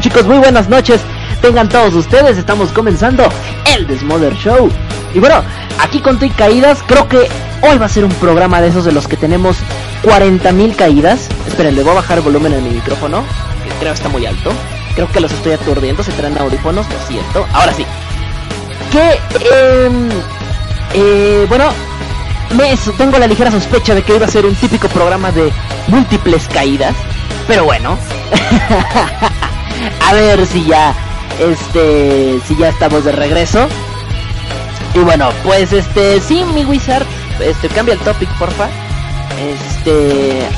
¿Cómo están chicos? Muy buenas noches. Tengan todos ustedes, estamos comenzando el Desmother Show. Y bueno, aquí con y caídas, creo que hoy va a ser un programa de esos de los que tenemos 40.000 caídas. Esperen, le voy a bajar el volumen en mi micrófono, que creo está muy alto. Creo que los estoy aturdiendo, se traen audífonos, lo siento. Ahora sí. Que, eh, eh, bueno, me tengo la ligera sospecha de que iba a ser un típico programa de múltiples caídas. Pero bueno. a ver si ya. Este. Si ya estamos de regreso. Y bueno, pues este. Sí, mi wizard. Este, cambia el topic, porfa. Este.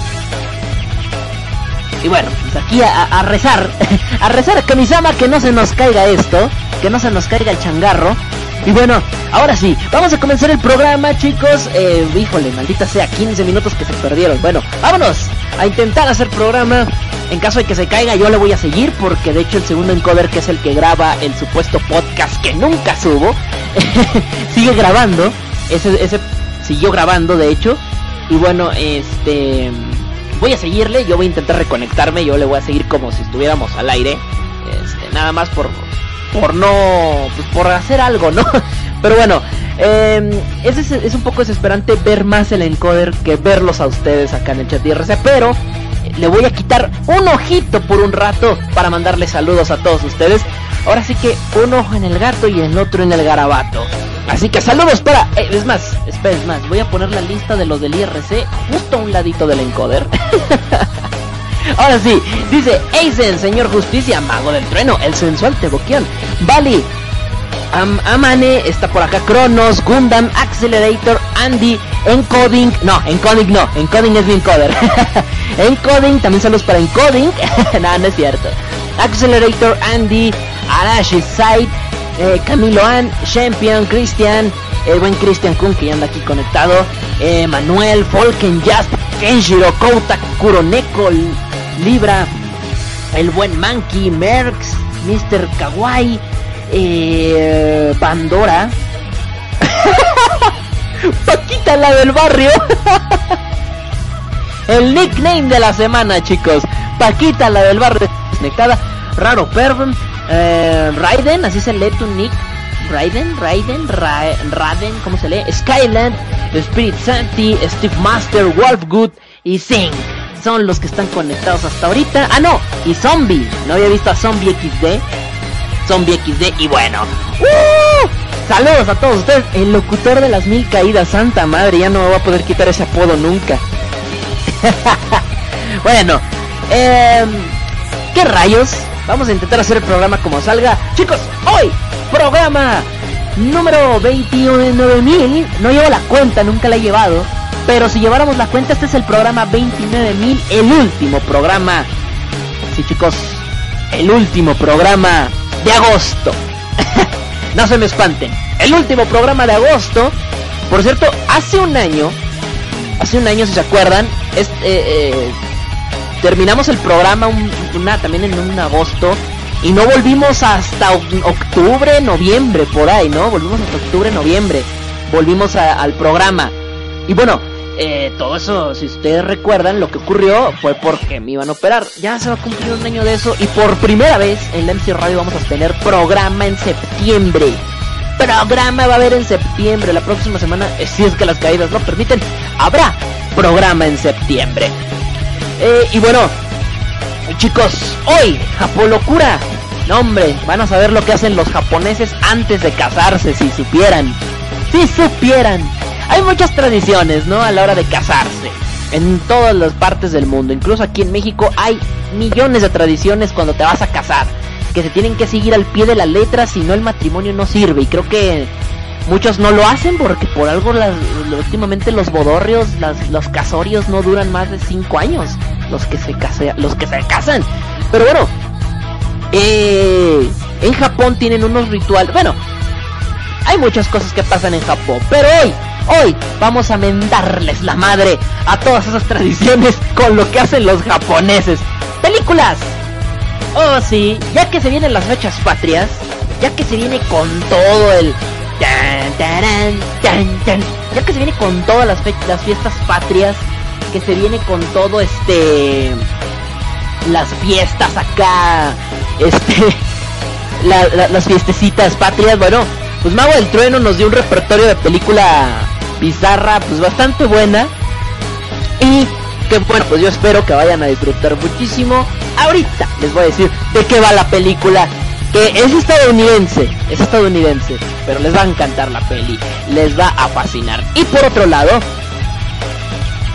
Y bueno, pues aquí a, rezar. a rezar a Kamisama que no se nos caiga esto. Que no se nos caiga el changarro. Y bueno, ahora sí, vamos a comenzar el programa, chicos. Eh, híjole, maldita sea, 15 minutos que se perdieron. Bueno, vámonos a intentar hacer programa. En caso de que se caiga, yo le voy a seguir porque de hecho el segundo encoder, que es el que graba el supuesto podcast que nunca subo, sigue grabando. Ese, ese siguió grabando, de hecho. Y bueno, este voy a seguirle, yo voy a intentar reconectarme, yo le voy a seguir como si estuviéramos al aire. Este, nada más por por no, pues por hacer algo, ¿no? Pero bueno, eh, es, es, un poco desesperante ver más el encoder que verlos a ustedes acá en el chat IRC, pero le voy a quitar un ojito por un rato para mandarle saludos a todos ustedes. Ahora sí que un ojo en el gato y el otro en el garabato. Así que saludos para... Eh, es más, espera, es más, voy a poner la lista de los del IRC justo a un ladito del encoder. Ahora sí, dice Aizen, señor justicia, mago del trueno, el sensual Tebokian, Bali, Amane, está por acá Kronos, Gundam, Accelerator, Andy, Encoding, no, Encoding no, Encoding es mi encoder. encoding, también saludos para Encoding, no, no es cierto. Accelerator, Andy, Arashi Sight, eh, Camilo An, Champion, Christian, el buen Christian Kun que anda aquí conectado, eh, Manuel, Folken, Jasper, Kenshiro, Kouta, Kuroneko, Libra, el buen Monkey, Merx, Mr. Kawaii, eh, Pandora, Paquita la del barrio, el nickname de la semana chicos, Paquita la del barrio conectada, Raro Pervum, eh, Raiden, así se lee tu nick, Raiden, Raiden, Raiden, ¿cómo se lee? Skyland, Spirit Santi, Steve Master, Wolfgood y Sing son los que están conectados hasta ahorita. Ah, no, y Zombie. No había visto a Zombie XD. Zombie XD y bueno. ¡Uh! Saludos a todos ustedes. El locutor de las mil caídas, santa madre. Ya no me voy a poder quitar ese apodo nunca. bueno, eh, ¿qué rayos? Vamos a intentar hacer el programa como salga. Chicos, hoy, programa número 29.000. No llevo la cuenta, nunca la he llevado. Pero si lleváramos la cuenta, este es el programa 29.000, el último programa. Sí, chicos, el último programa de agosto. no se me espanten. El último programa de agosto. Por cierto, hace un año, hace un año, si se acuerdan, eh, terminamos el programa una, también en un agosto y no volvimos hasta octubre, noviembre, por ahí, ¿no? Volvimos hasta octubre, noviembre. Volvimos al programa. Y bueno, eh, todo eso, si ustedes recuerdan, lo que ocurrió fue porque me iban a operar. Ya se va a cumplir un año de eso y por primera vez en la MC Radio vamos a tener programa en septiembre. Programa va a haber en septiembre. La próxima semana, eh, si es que las caídas lo permiten, habrá programa en septiembre. Eh, y bueno, chicos, hoy, Japolocura. No, hombre, van a saber lo que hacen los japoneses antes de casarse, si supieran. Si supieran. Hay muchas tradiciones, ¿no? A la hora de casarse. En todas las partes del mundo. Incluso aquí en México hay millones de tradiciones cuando te vas a casar. Que se tienen que seguir al pie de la letra, si no el matrimonio no sirve. Y creo que muchos no lo hacen porque por algo las, últimamente los bodorrios, las, los casorios no duran más de 5 años. Los que se, case, los que se casan. Pero bueno, eh, en Japón tienen unos rituales. Bueno, hay muchas cosas que pasan en Japón. Pero hoy Hoy vamos a mendarles la madre a todas esas tradiciones con lo que hacen los japoneses. Películas. Oh sí, ya que se vienen las fechas patrias, ya que se viene con todo el ya que se viene con todas las, las fiestas patrias, que se viene con todo este las fiestas acá este, las fiestecitas patrias, bueno, pues Mago del Trueno nos dio un repertorio de película bizarra, pues bastante buena. Y bueno, pues yo espero que vayan a disfrutar muchísimo. Ahorita les voy a decir de qué va la película. Que es estadounidense, es estadounidense, pero les va a encantar la peli, les va a fascinar. Y por otro lado,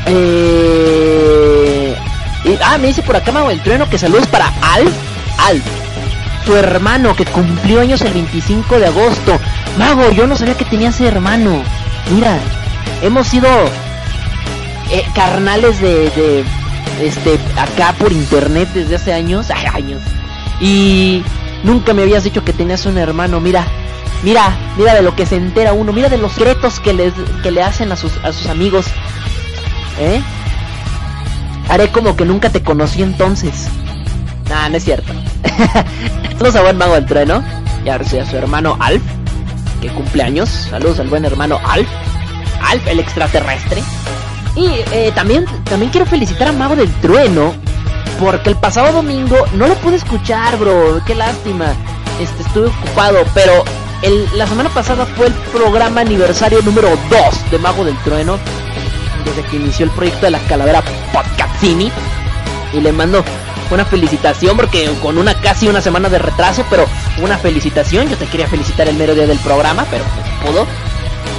eh, ah, me dice por acá Mago del Trueno que saludos para Alf, Alf, tu hermano que cumplió años el 25 de agosto. Mago, yo no sabía que tenías hermano. Mira, hemos sido eh, carnales de, de, este acá por internet desde hace años, años. Y nunca me habías dicho que tenías un hermano. Mira, mira, mira de lo que se entera uno, mira de los secretos que les que le hacen a sus a sus amigos. ¿Eh? Haré como que nunca te conocí entonces. Nah, no es cierto. Saludos a buen mago del trueno. Y a su hermano Alf, que cumple años. Saludos al buen hermano Alf. Alf, el extraterrestre. Y eh, también, también quiero felicitar a Mago del Trueno. Porque el pasado domingo no lo pude escuchar, bro. Qué lástima. Este, estuve ocupado. Pero la semana pasada fue el programa aniversario número 2 de Mago del Trueno. Desde que inició el proyecto de la Calavera Podcastini. Y le mando una felicitación porque con una casi una semana de retraso, pero una felicitación. Yo te quería felicitar el mero día del programa, pero pues pudo.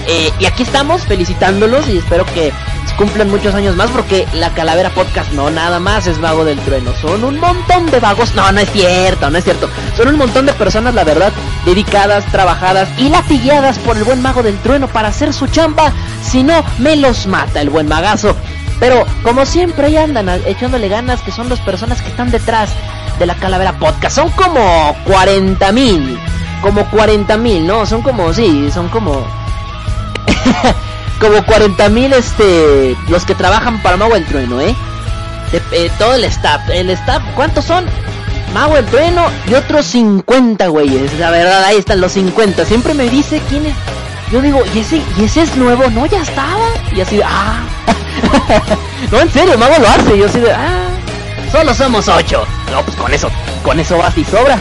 Eh, y aquí estamos felicitándolos y espero que cumplan muchos años más porque la Calavera Podcast no nada más es vago del trueno, son un montón de vagos, no, no es cierto, no es cierto, son un montón de personas, la verdad, dedicadas, trabajadas y latilladas por el buen mago del trueno para hacer su chamba, si no, me los mata el buen magazo. Pero como siempre ahí andan echándole ganas que son las personas que están detrás de la Calavera Podcast. Son como 40 mil. Como 40 mil, ¿no? Son como, sí, son como... como 40 mil este, los que trabajan para Mago el Trueno, ¿eh? eh todo el staff. El staff, ¿cuántos son? Mago el Trueno y otros 50 güeyes. La verdad, ahí están los 50. Siempre me dice quién es. Yo digo, ¿y ese, ¿y ese es nuevo? No, ya estaba. Y así ah. no, en serio, Mago lo hace. Yo así de, ah. Solo somos 8. No, pues con eso, con eso basta y sobra.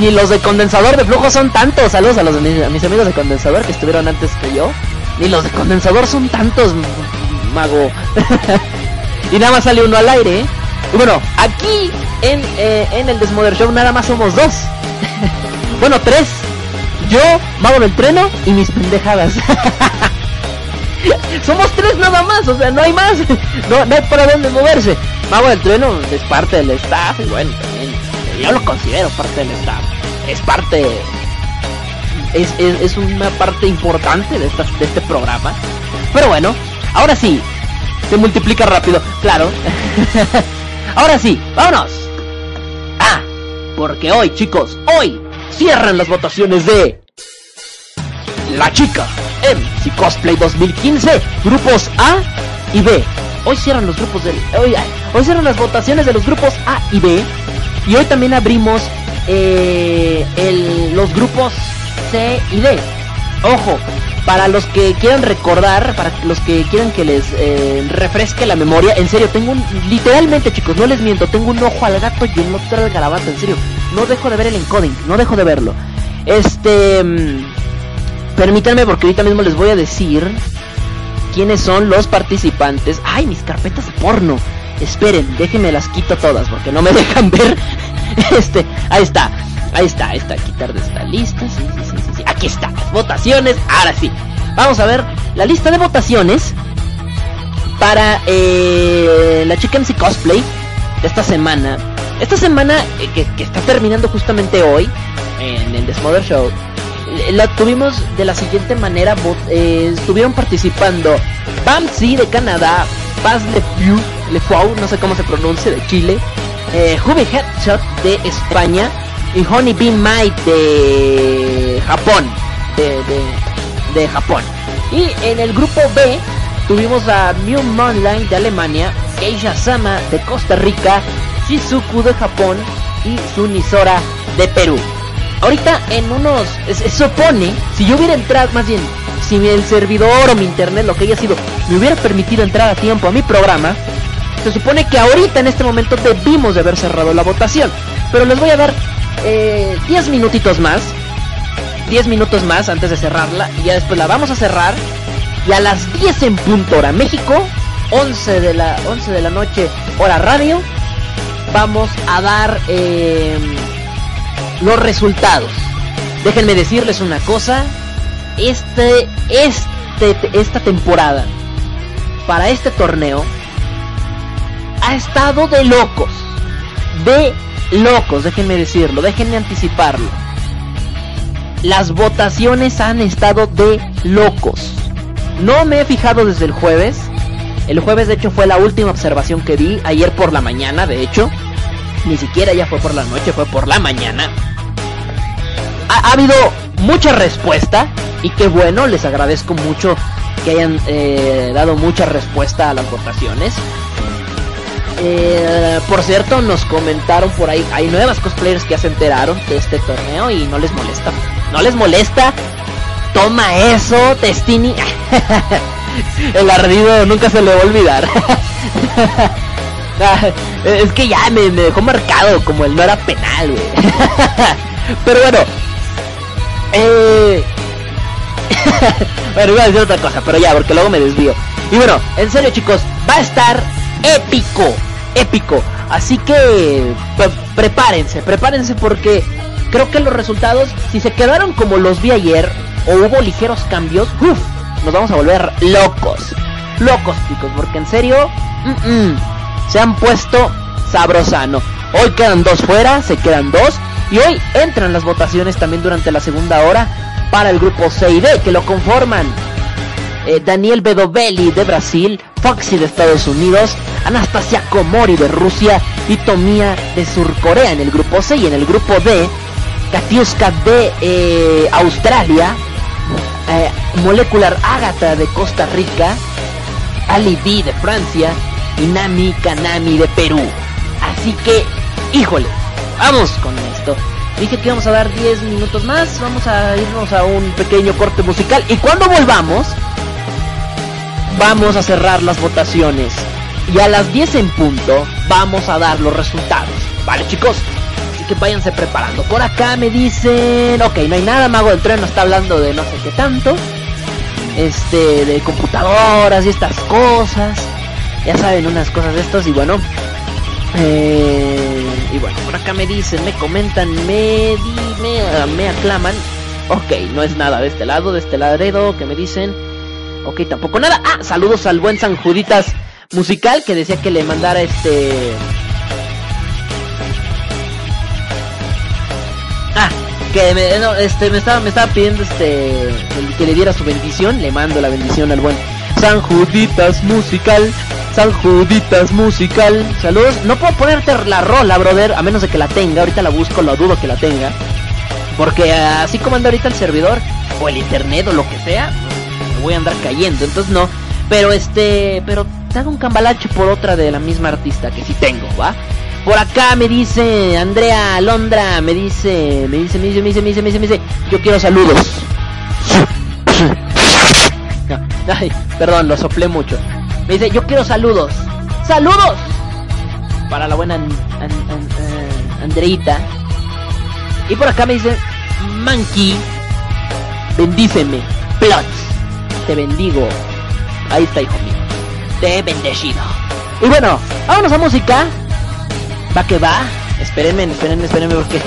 Ni los de condensador de flujo son tantos. Saludos a los a mis amigos de condensador que estuvieron antes que yo. Ni los de condensador son tantos, mago. y nada más sale uno al aire. ¿eh? Y bueno, aquí en, eh, en el Desmother Show nada más somos dos. bueno, tres. Yo, Mago del Treno y mis pendejadas. Somos tres nada más, o sea, no hay más. No, no hay para dónde moverse. Mago del Trueno es parte del staff y bueno, yo lo considero parte del staff. Es parte es, es, una parte importante de, esta, de este programa. Pero bueno, ahora sí, se multiplica rápido, claro. ahora sí, vámonos. Ah, porque hoy, chicos, hoy cierran las votaciones de La Chica MC Cosplay 2015, grupos A y B. Hoy cierran los grupos del. Hoy, hoy cierran las votaciones de los grupos A y B. Y hoy también abrimos eh, el, los grupos C y D. Ojo, para los que quieran recordar, para los que quieran que les eh, refresque la memoria, en serio, tengo un, literalmente chicos, no les miento, tengo un ojo al gato y un otro al garabato, en serio, no dejo de ver el encoding, no dejo de verlo. Este, mm, permítanme porque ahorita mismo les voy a decir quiénes son los participantes. Ay, mis carpetas porno. Esperen, déjenme las quito todas porque no me dejan ver. Este, ahí está. Ahí está, ahí está, quitar de esta lista. Sí, sí, sí, sí, Aquí está, las votaciones. Ahora sí. Vamos a ver la lista de votaciones para eh, la Chicken MC Cosplay de esta semana. Esta semana eh, que, está terminando justamente hoy en el Desmother Show. La tuvimos de la siguiente manera. Eh, estuvieron participando Bamsi de Canadá, Baz Le Fou, no sé cómo se pronuncia, de Chile, eh, Headshot de España, y Honey Bee Might de Japón. De, de, Japón. Y en el grupo B tuvimos a Mew Monline de Alemania, Keisha Sama de Costa Rica, Shizuku de Japón y Sunisora de Perú. Ahorita en unos... Se supone, si yo hubiera entrado, más bien, si el servidor o mi internet, lo que haya sido, me hubiera permitido entrar a tiempo a mi programa, se supone que ahorita en este momento debimos de haber cerrado la votación. Pero les voy a dar 10 eh, minutitos más. 10 minutos más antes de cerrarla. Y ya después la vamos a cerrar. Y a las 10 en punto hora México. 11 de la, 11 de la noche hora radio. Vamos a dar eh, los resultados. Déjenme decirles una cosa. Este, este, esta temporada. Para este torneo. Ha estado de locos. De locos, déjenme decirlo, déjenme anticiparlo. Las votaciones han estado de locos. No me he fijado desde el jueves. El jueves de hecho fue la última observación que vi, ayer por la mañana de hecho. Ni siquiera ya fue por la noche, fue por la mañana. Ha, habido mucha respuesta y qué bueno, les agradezco mucho que hayan eh, dado mucha respuesta a las votaciones. Eh, por cierto, nos comentaron por ahí, hay nuevas cosplayers que ya se enteraron de este torneo y no les molesta. No les molesta. Toma eso, Testini. El ardido nunca se le va a olvidar. Es que ya me, dejó marcado como el no era penal. Pero bueno. Eh... bueno, iba a decir otra cosa, pero ya, porque luego me desvío. Y bueno, en serio chicos, va a estar épico, épico. Así que prepárense, prepárense porque creo que los resultados, si se quedaron como los vi ayer o hubo ligeros cambios, uf, nos vamos a volver locos. Locos chicos, porque en serio, se han puesto sabrosano. Hoy quedan dos fuera, se quedan dos. Y hoy entran las votaciones también durante la segunda hora para el grupo C y D que lo conforman eh, Daniel Bedovelli de Brasil, Foxy de Estados Unidos, Anastasia Komori de Rusia y Tomia de Surcorea en el grupo C y en el grupo D, Katiuska de eh, Australia, eh, Molecular Agatha de Costa Rica, Ali B de Francia y Nami Kanami de Perú. Así que, híjole, vamos con esto. Dije que íbamos a dar 10 minutos más, vamos a irnos a un pequeño corte musical y cuando volvamos vamos a cerrar las votaciones. Y a las 10 en punto vamos a dar los resultados. Vale chicos, así que váyanse preparando. Por acá me dicen, ok, no hay nada, Mago del Tren no está hablando de no sé qué tanto. Este, de computadoras y estas cosas. Ya saben, unas cosas de estas y bueno. Eh, y bueno, por acá me dicen, me comentan, me, me, me aclaman. Ok, no es nada de este lado, de este ladredo que me dicen. Ok, tampoco nada. Ah, saludos al buen San Juditas musical que decía que le mandara este... Ah, que este, me, estaba, me estaba pidiendo este que le diera su bendición. Le mando la bendición al buen San Juditas musical. San Juditas musical. Saludos. No puedo ponerte la rola, brother, a menos de que la tenga. Ahorita la busco, lo dudo que la tenga. Porque así como anda ahorita el servidor, o el internet, o lo que sea, voy a andar cayendo. Entonces no. Pero este, pero te hago un cambalache por otra de la misma artista que sí tengo, ¿va? Por acá me dice Andrea Londra, me dice, me dice, me dice, me dice, me dice, me dice, me dice, yo quiero saludos. ay, perdón, lo soplé mucho. Me dice, yo quiero saludos. ¡Saludos! Para la buena Andreita. Y por acá me dice, Monkey, bendíceme, plots te bendigo. Ahí está, hijo mío. Te he bendecido. Y bueno, vámonos a música. Va que va. Espérenme, espérenme, espérenme porque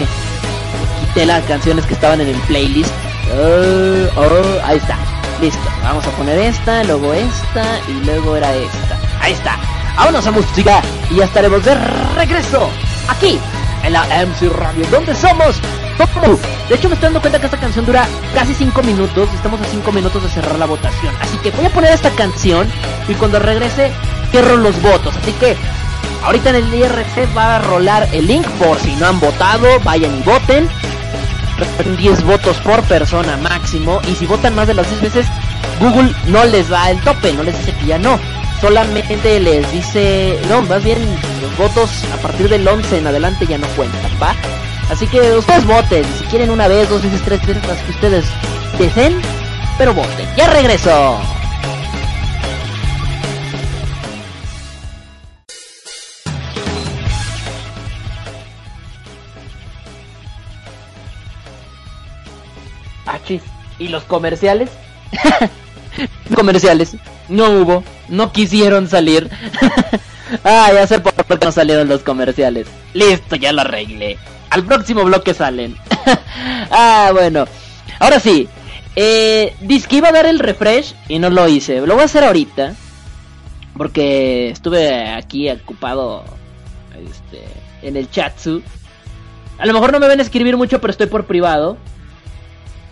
quité las canciones que estaban en el playlist. Oh, oh, ahí está. Listo. Vamos a poner esta, luego esta y luego era esta. Ahí está. Vámonos a música y ya estaremos de regreso aquí en la MC Radio, donde somos de hecho, me estoy dando cuenta que esta canción dura casi 5 minutos. Estamos a 5 minutos de cerrar la votación. Así que voy a poner esta canción y cuando regrese, cierro los votos. Así que ahorita en el IRC va a rolar el link por si no han votado. Vayan y voten. 10 votos por persona máximo. Y si votan más de las 10 veces, Google no les da el tope. No les dice que ya no. Solamente les dice, no, más bien los votos a partir del 11 en adelante ya no cuentan, ¿va? Así que ustedes voten. Si quieren una vez, dos veces, tres veces, las que ustedes deseen. Pero voten. Ya regreso. ¿Y los comerciales? comerciales. No hubo. No quisieron salir. ah, ya sé por qué no salieron los comerciales. Listo, ya lo arreglé. Al próximo bloque salen. ah, bueno. Ahora sí. Eh, dice que iba a dar el refresh y no lo hice. Lo voy a hacer ahorita. Porque estuve aquí ocupado este, en el chatsu. A lo mejor no me ven a escribir mucho, pero estoy por privado.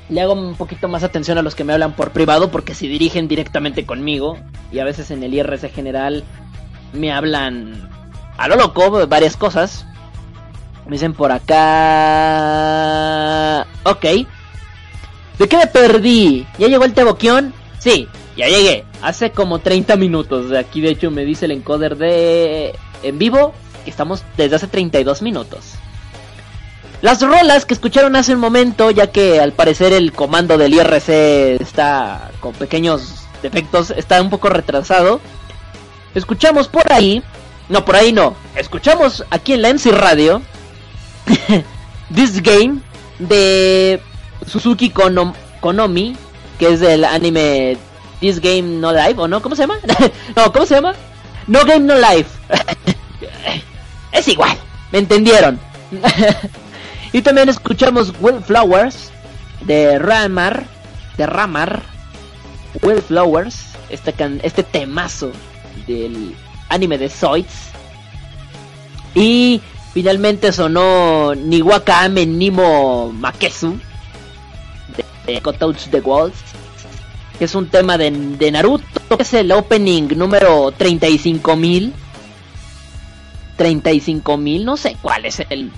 Le hago un poquito más atención a los que me hablan por privado porque se dirigen directamente conmigo. Y a veces en el IRC general me hablan a lo loco varias cosas. Me dicen por acá... Ok. ¿De qué me perdí? ¿Ya llegó el Teboquión? Sí, ya llegué. Hace como 30 minutos. Aquí de hecho me dice el encoder de... En vivo que estamos desde hace 32 minutos. Las rolas que escucharon hace un momento, ya que al parecer el comando del IRC está con pequeños defectos, está un poco retrasado. Escuchamos por ahí, no, por ahí no, escuchamos aquí en la MC Radio This Game de Suzuki Konomi, que es del anime This Game No Life, ¿o no? ¿Cómo se llama? no, ¿cómo se llama? No Game No Life. es igual, me entendieron. Y también escuchamos Flowers de Ramar, de Ramar, Flowers este, este temazo del anime de Zoids. Y Finalmente sonó Niwaka Ame Nimo Makesu de, Touch the Walls, que es un tema de, Naruto, que es el opening número 35.000. 35.000, no sé cuál es el,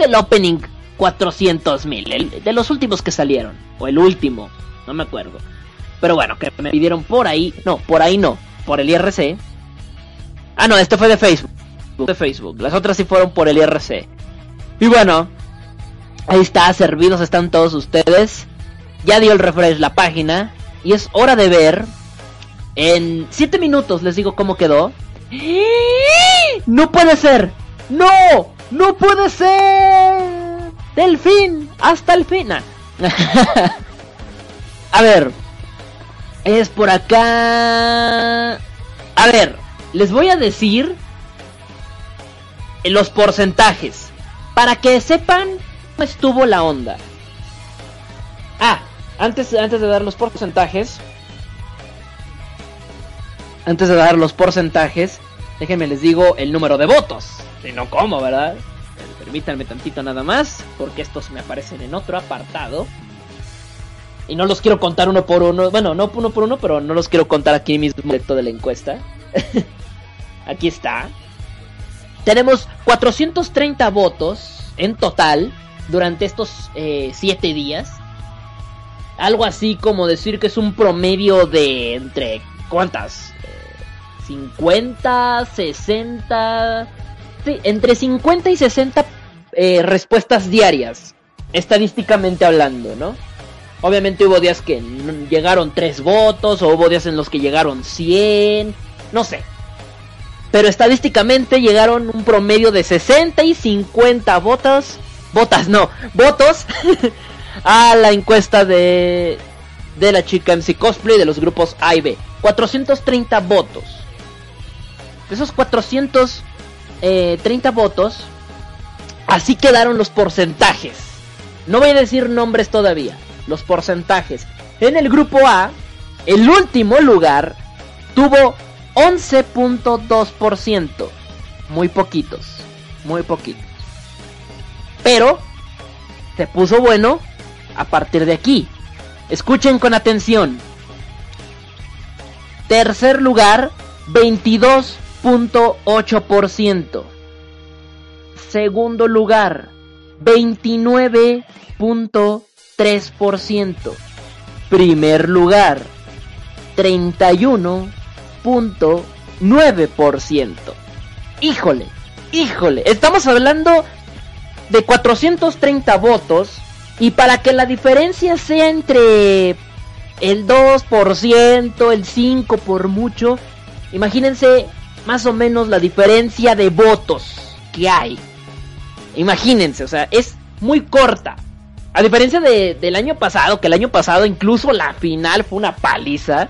es el opening 400.000, de los últimos que salieron, o el último, no me acuerdo. Pero bueno, que me pidieron por ahí, no, por ahí no, por el IRC. Ah, no, este fue de Facebook de Facebook. Las otras sí fueron por el IRC. Y bueno, ahí está, servidos están todos ustedes. Ya dio el refresh la página. Y es hora de ver. En 7 minutos les digo cómo quedó. No puede ser. No, no puede ser. Del fin hasta el fin. A ver. Es por acá. A ver, les voy a decir los porcentajes. Para que sepan cómo estuvo la onda. Ah, antes, antes de dar los porcentajes. Antes de dar los porcentajes, déjenme les digo el número de votos. Si no, ¿cómo, verdad? Permítanme tantito nada más, porque estos me aparecen en otro apartado. Y no los quiero contar uno por uno. Bueno, no uno por uno, pero no los quiero contar aquí mismo directo de la encuesta. aquí está. Tenemos 430 votos en total durante estos 7 eh, días. Algo así como decir que es un promedio de entre... ¿Cuántas? 50, 60... Entre 50 y 60 eh, respuestas diarias. Estadísticamente hablando, ¿no? Obviamente hubo días que llegaron 3 votos, o hubo días en los que llegaron 100, no sé. Pero estadísticamente llegaron un promedio de 60 y 50 votos. Votas, no, votos. a la encuesta de, de la chica MC Cosplay de los grupos A y B. 430 votos. De esos 430 eh, votos, así quedaron los porcentajes. No voy a decir nombres todavía. Los porcentajes. En el grupo A, el último lugar tuvo 11.2%. Muy poquitos. Muy poquitos. Pero se puso bueno a partir de aquí. Escuchen con atención. Tercer lugar, 22.8%. Segundo lugar, 29.3%. Primer lugar, 31 .9%. Híjole, híjole, estamos hablando de 430 votos y para que la diferencia sea entre el 2%, el 5% por mucho, imagínense más o menos la diferencia de votos que hay. Imagínense, o sea, es muy corta. A diferencia de, del año pasado, que el año pasado incluso la final fue una paliza.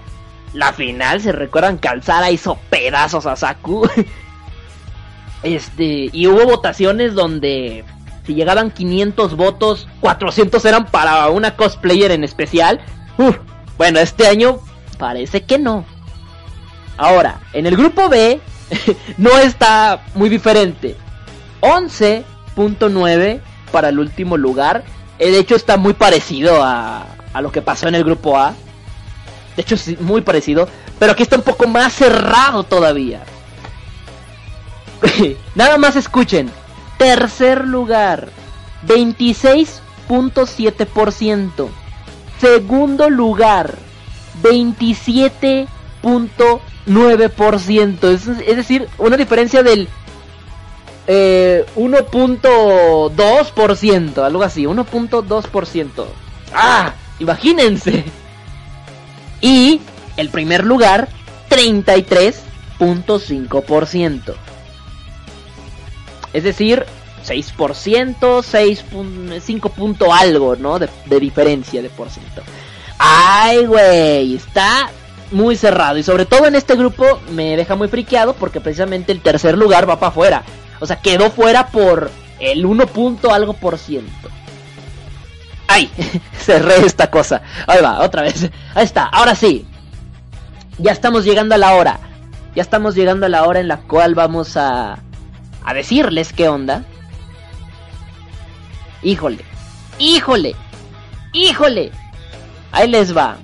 La final, se recuerdan que Alzara hizo pedazos a Saku. este, y hubo votaciones donde si llegaban 500 votos, 400 eran para una cosplayer en especial. Uf, bueno, este año parece que no. Ahora, en el grupo B no está muy diferente. 11.9 para el último lugar. Eh, de hecho está muy parecido a, a lo que pasó en el grupo A. De hecho es muy parecido. Pero aquí está un poco más cerrado todavía. Nada más escuchen. Tercer lugar. 26.7%. Segundo lugar. 27.9%. Es, es decir, una diferencia del eh, 1.2%, algo así, 1.2%. ¡Ah! Imagínense. Y el primer lugar, 33.5%. Es decir, 6%, 6, 5 punto algo, ¿no? De, de diferencia de por ciento. Ay, güey, está muy cerrado. Y sobre todo en este grupo me deja muy friqueado porque precisamente el tercer lugar va para afuera. O sea, quedó fuera por el 1 punto algo por ciento. ¡Ay! Cerré esta cosa. Ahí va, otra vez. Ahí está, ahora sí. Ya estamos llegando a la hora. Ya estamos llegando a la hora en la cual vamos a, a decirles qué onda. Híjole. Híjole. Híjole. Ahí les va.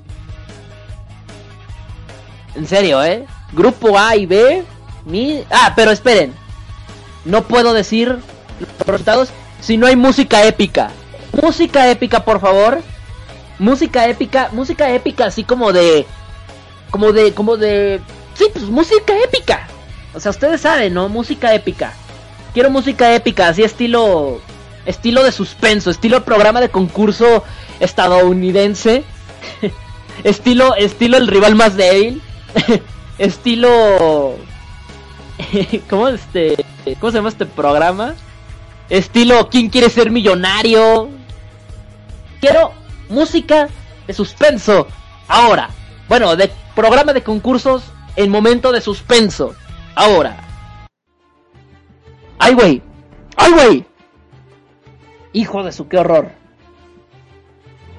En serio, ¿eh? Grupo A y B. Mi... Ah, pero esperen no puedo decir los resultados si no hay música épica. Música épica, por favor. Música épica, música épica así como de como de como de sí, pues música épica. O sea, ustedes saben, ¿no? Música épica. Quiero música épica, así estilo estilo de suspenso, estilo programa de concurso estadounidense. estilo estilo el rival más débil. estilo ¿Cómo este ¿Cómo se llama este programa? Estilo ¿Quién quiere ser millonario? Quiero música de suspenso. Ahora. Bueno, de programa de concursos en momento de suspenso. Ahora. ¡Ay, güey! ¡Ay, güey! Hijo de su, qué horror.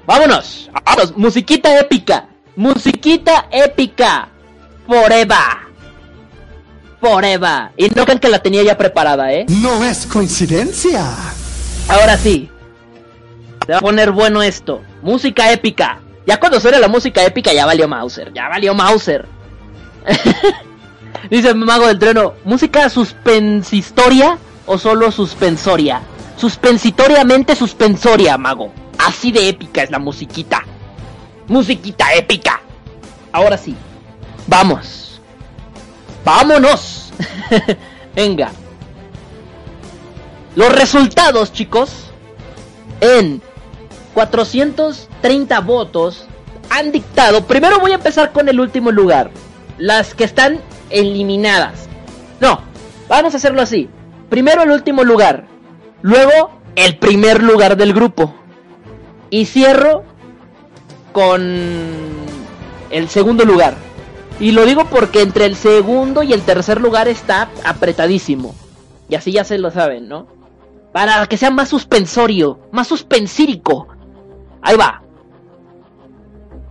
¡Vámonos! ¡Vámonos! Musiquita épica. Musiquita épica. Forever. Forever. Y no crean que la tenía ya preparada, ¿eh? No es coincidencia. Ahora sí. Se va a poner bueno esto. Música épica. Ya cuando suena la música épica ya valió Mauser. Ya valió Mauser. Dice el mago del treno. ¿Música suspensistoria o solo suspensoria? Suspensitoriamente suspensoria, mago. Así de épica es la musiquita. Musiquita épica. Ahora sí. Vamos. ¡Vámonos! Venga. Los resultados, chicos, en 430 votos han dictado. Primero voy a empezar con el último lugar. Las que están eliminadas. No, vamos a hacerlo así. Primero el último lugar. Luego el primer lugar del grupo. Y cierro con el segundo lugar. Y lo digo porque entre el segundo y el tercer lugar está apretadísimo. Y así ya se lo saben, ¿no? Para que sea más suspensorio, más suspensírico. Ahí va.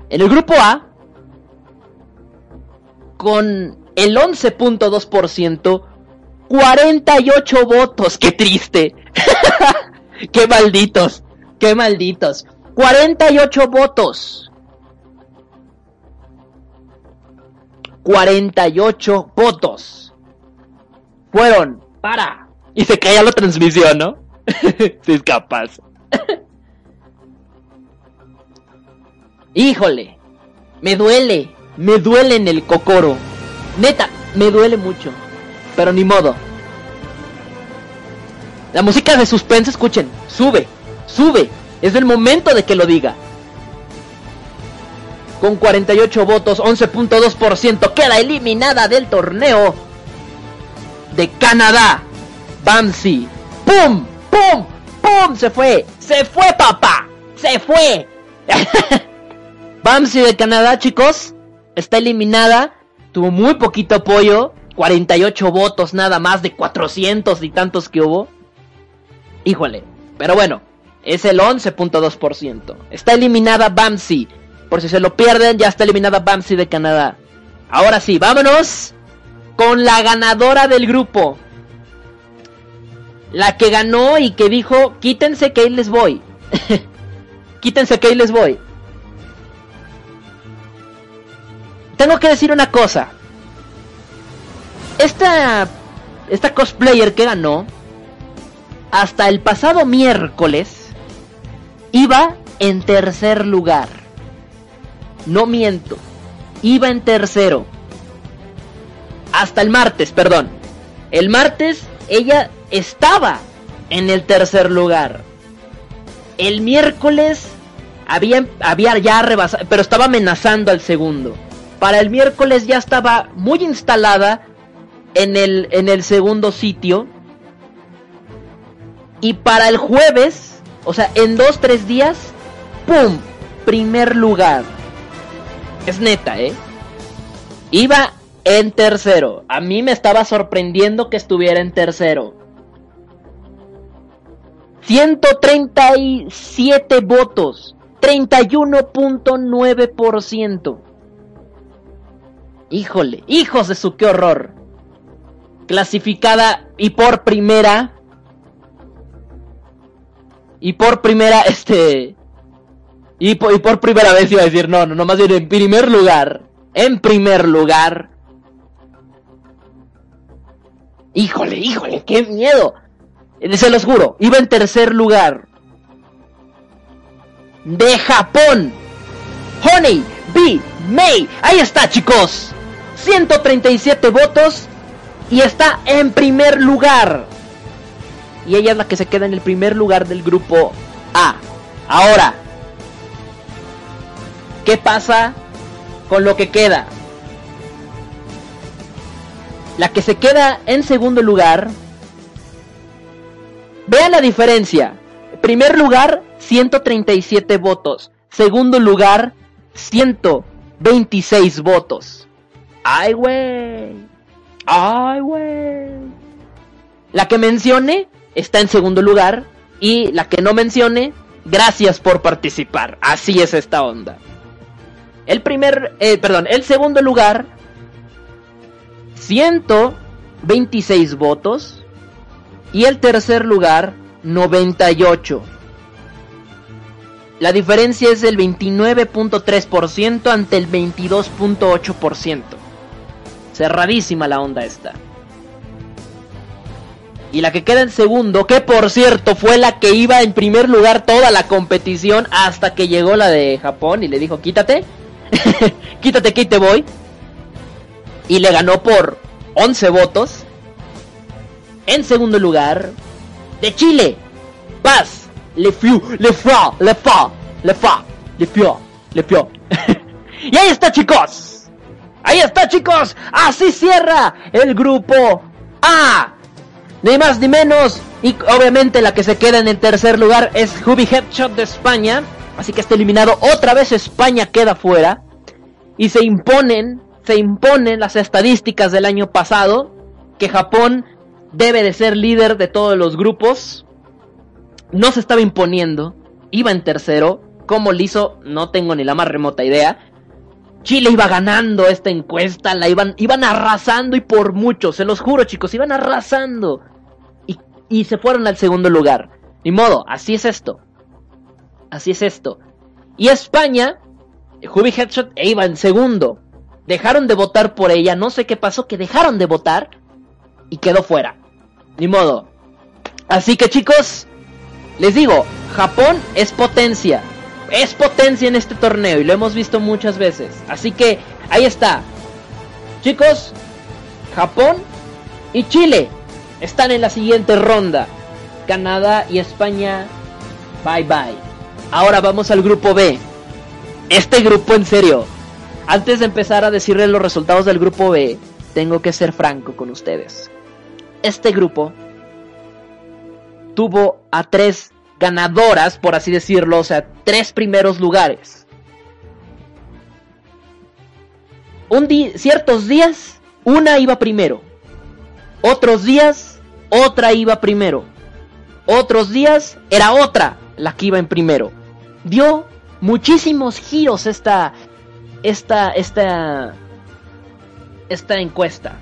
En el grupo A, con el 11.2%, 48 votos. ¡Qué triste! ¡Qué malditos! ¡Qué malditos! 48 votos. 48 votos fueron para. Y se caía la transmisión, ¿no? si es capaz. Híjole, me duele, me duele en el cocoro. Neta, me duele mucho. Pero ni modo. La música de suspense, escuchen, sube, sube. Es el momento de que lo diga con 48 votos, 11.2%, queda eliminada del torneo de Canadá. Bamsi. ¡Pum! ¡Pum! ¡Pum! Se fue. Se fue, papá. Se fue. Bamsi de Canadá, chicos, está eliminada. Tuvo muy poquito apoyo. 48 votos nada más de 400 y tantos que hubo. Híjole. Pero bueno, es el 11.2%. Está eliminada Bamsi. Por si se lo pierden, ya está eliminada Bamsi de Canadá. Ahora sí, vámonos con la ganadora del grupo. La que ganó y que dijo, quítense que ahí les voy. quítense que ahí les voy. Tengo que decir una cosa. Esta, esta cosplayer que ganó, hasta el pasado miércoles, iba en tercer lugar. No miento. Iba en tercero. Hasta el martes, perdón. El martes ella estaba en el tercer lugar. El miércoles había, había ya rebasado, pero estaba amenazando al segundo. Para el miércoles ya estaba muy instalada en el, en el segundo sitio. Y para el jueves, o sea, en dos, tres días, ¡pum! Primer lugar. Es neta, ¿eh? Iba en tercero. A mí me estaba sorprendiendo que estuviera en tercero. 137 votos. 31.9%. Híjole, hijos de su qué horror. Clasificada y por primera. Y por primera, este. Y por, primera vez iba a decir, no, no, no, más en primer lugar. En primer lugar. Híjole, híjole, qué miedo. Se los juro, iba en tercer lugar. De Japón. Honey B. May. Ahí está, chicos. 137 votos. Y está en primer lugar. Y ella es la que se queda en el primer lugar del grupo A. Ahora, ¿qué pasa con lo que queda? La que se queda en segundo lugar. Vean la diferencia. Primer lugar, 137 votos. Segundo lugar, 126 votos. ¡Ay, güey! ¡Ay, güey! La que mencione está en segundo lugar. Y la que no mencione, gracias por participar. Así es esta onda. El primer, eh, perdón, el segundo lugar 126 votos. Y el tercer lugar, 98. La diferencia es del 29.3% ante el 22.8%. Cerradísima la onda esta. Y la que queda en segundo, que por cierto fue la que iba en primer lugar toda la competición hasta que llegó la de Japón y le dijo, quítate, quítate que te voy y le ganó por 11 votos. En segundo lugar, de Chile, Paz, Le Fiu, Le Fa, Le Fa, Le Fa, Le Fio, Le Fio. y ahí está, chicos. Ahí está, chicos. Así cierra el grupo A. Ni más ni menos. Y obviamente la que se queda en el tercer lugar es Hubi Headshot de España. Así que está eliminado. Otra vez España queda fuera. Y se imponen se imponen las estadísticas del año pasado, que Japón debe de ser líder de todos los grupos. No se estaba imponiendo, iba en tercero. ¿Cómo lo hizo? No tengo ni la más remota idea. Chile iba ganando esta encuesta, la iban, iban arrasando y por mucho, se los juro chicos, iban arrasando. Y, y se fueron al segundo lugar. Ni modo, así es esto. Así es esto. Y España, Hubi Headshot e iba en segundo dejaron de votar por ella, no sé qué pasó, que dejaron de votar y quedó fuera. Ni modo. Así que chicos, les digo, Japón es potencia. Es potencia en este torneo y lo hemos visto muchas veces. Así que ahí está. Chicos, Japón y Chile están en la siguiente ronda. Canadá y España, bye bye. Ahora vamos al grupo B. Este grupo en serio, antes de empezar a decirles los resultados del grupo B, tengo que ser franco con ustedes. Este grupo tuvo a tres ganadoras, por así decirlo, o sea, tres primeros lugares. Un ciertos días, una iba primero. Otros días, otra iba primero. Otros días, era otra la que iba en primero. Dio muchísimos giros esta, esta, esta, esta encuesta.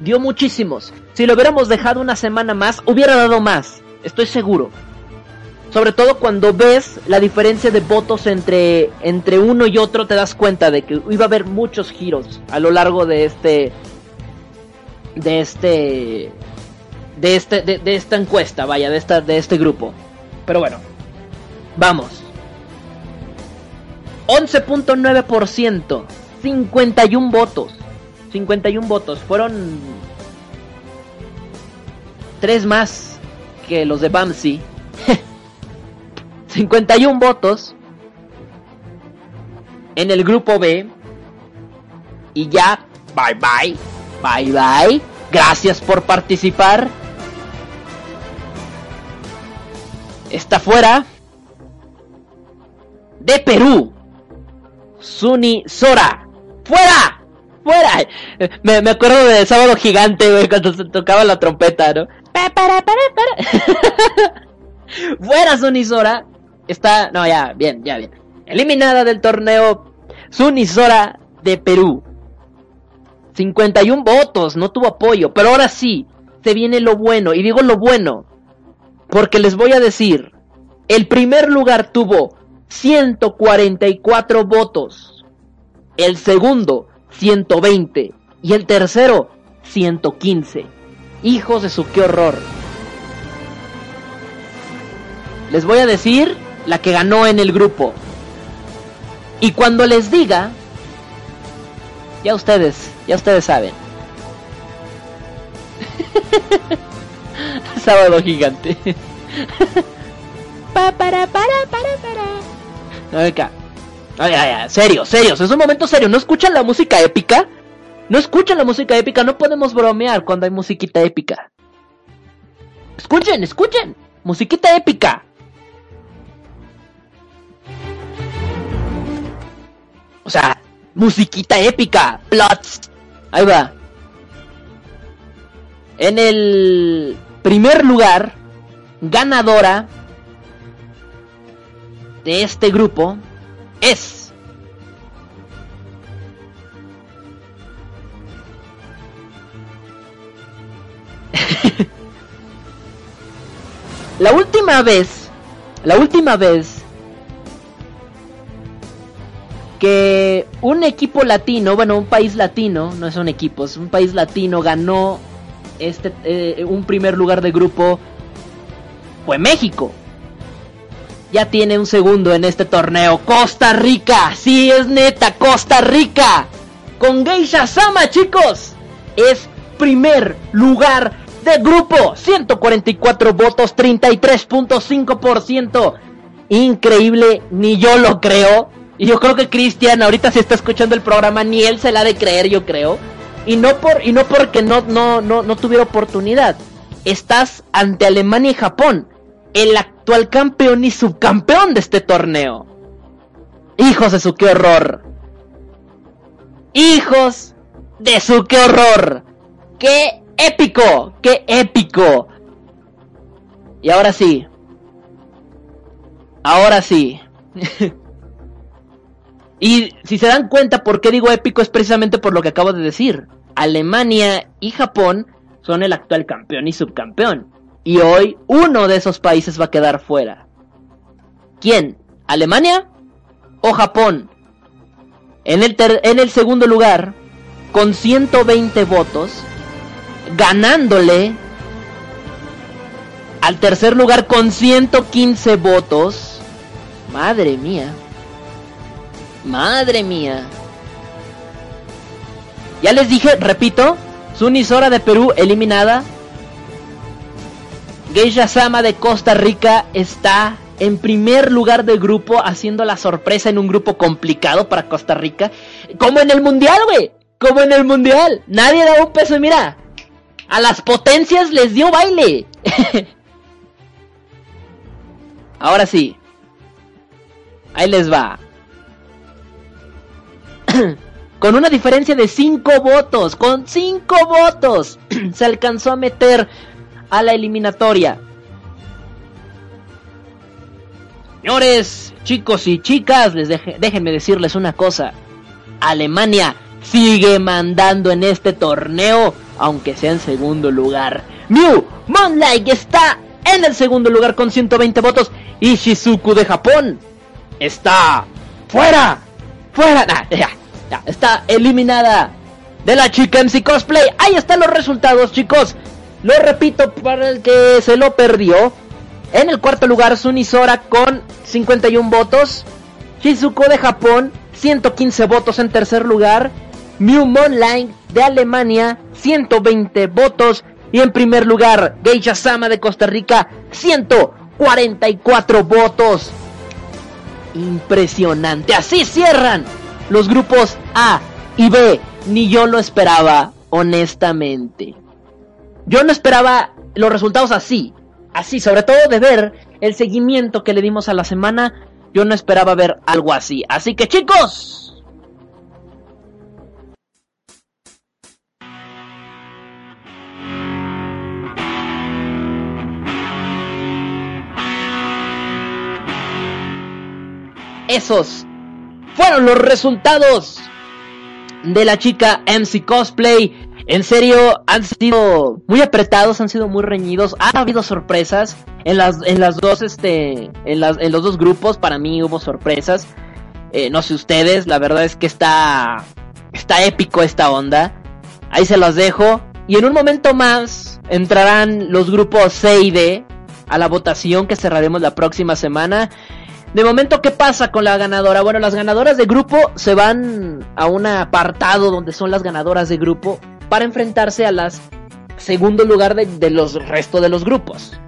Dio muchísimos. Si lo hubiéramos dejado una semana más, hubiera dado más. Estoy seguro. Sobre todo cuando ves la diferencia de votos entre, entre uno y otro, te das cuenta de que iba a haber muchos giros a lo largo de este. De este. De, este, de, esta encuesta, vaya, de, esta, de este grupo. Pero bueno, vamos. 11.9%, 51 votos. 51 votos. Fueron tres más que los de Bamsi. 51 votos en el grupo B. Y ya, bye bye, bye bye. Gracias por participar. Está fuera de Perú. Suni Sora. ¡Fuera! ¡Fuera! Me, me acuerdo de Sábado Gigante, güey, cuando se tocaba la trompeta, ¿no? Para, para, para. ¡Fuera, Suni Sora! Está. No, ya, bien, ya, bien. Eliminada del torneo Sunisora de Perú. 51 votos, no tuvo apoyo. Pero ahora sí, se viene lo bueno. Y digo lo bueno. Porque les voy a decir. El primer lugar tuvo 144 votos. El segundo, 120. Y el tercero, 115. Hijos de su qué horror. Les voy a decir la que ganó en el grupo. Y cuando les diga, ya ustedes, ya ustedes saben. Sábado gigante. pa, para, para, para, para. Acá. Ay, ay, ay, serio, serio, es un momento serio. ¿No escuchan la música épica? ¿No escuchan la música épica? No podemos bromear cuando hay musiquita épica. Escuchen, escuchen. Musiquita épica. O sea, musiquita épica, plots. Ahí va. En el primer lugar, ganadora de este grupo es la última vez, la última vez que un equipo latino, bueno, un país latino, no son equipos, un país latino ganó este eh, un primer lugar de grupo fue México. Ya tiene un segundo en este torneo. Costa Rica, sí es neta, Costa Rica. Con Geisha Sama, chicos. Es primer lugar de grupo. 144 votos, 33.5%. Increíble, ni yo lo creo. Y yo creo que Cristian ahorita se está escuchando el programa, ni él se la ha de creer, yo creo. Y no por y no porque no no no no tuviera oportunidad. Estás ante Alemania y Japón, el actual campeón y subcampeón de este torneo. Hijos de su qué horror. Hijos de su qué horror. Qué épico, qué épico. Y ahora sí. Ahora sí. Y si se dan cuenta por qué digo épico es precisamente por lo que acabo de decir. Alemania y Japón son el actual campeón y subcampeón. Y hoy uno de esos países va a quedar fuera. ¿Quién? ¿Alemania o Japón? En el, en el segundo lugar, con 120 votos, ganándole al tercer lugar con 115 votos. Madre mía. Madre mía. Ya les dije, repito, Sunisora de Perú eliminada. Geisha Sama de Costa Rica está en primer lugar del grupo, haciendo la sorpresa en un grupo complicado para Costa Rica. Como en el Mundial, güey. Como en el Mundial. Nadie da un peso, mira. A las potencias les dio baile. ahora sí. Ahí les va. con una diferencia de 5 votos, con 5 votos, se alcanzó a meter a la eliminatoria. Señores, chicos y chicas, les déjenme decirles una cosa. Alemania sigue mandando en este torneo, aunque sea en segundo lugar. Mew Moonlight está en el segundo lugar con 120 votos y Shizuku de Japón está fuera, fuera, ya, está eliminada de la chica MC Cosplay. Ahí están los resultados, chicos. Lo repito para el que se lo perdió. En el cuarto lugar, Sunisora con 51 votos. Shizuko de Japón, 115 votos en tercer lugar. Mew Monline de Alemania, 120 votos. Y en primer lugar, Geisha Sama de Costa Rica, 144 votos. Impresionante. Así cierran los grupos A y B. Ni yo lo esperaba, honestamente. Yo no esperaba los resultados así. Así, sobre todo de ver el seguimiento que le dimos a la semana. Yo no esperaba ver algo así. Así que chicos, esos fueron los resultados de la chica MC Cosplay. En serio, han sido muy apretados, han sido muy reñidos. Ha habido sorpresas en las, en dos, este, en los dos grupos. Para mí hubo sorpresas. Eh, no sé ustedes, la verdad es que está, está épico esta onda. Ahí se los dejo. Y en un momento más entrarán los grupos C y D a la votación que cerraremos la próxima semana. De momento, ¿qué pasa con la ganadora? Bueno, las ganadoras de grupo se van a un apartado donde son las ganadoras de grupo para enfrentarse a las segundo lugar de, los restos de los grupos.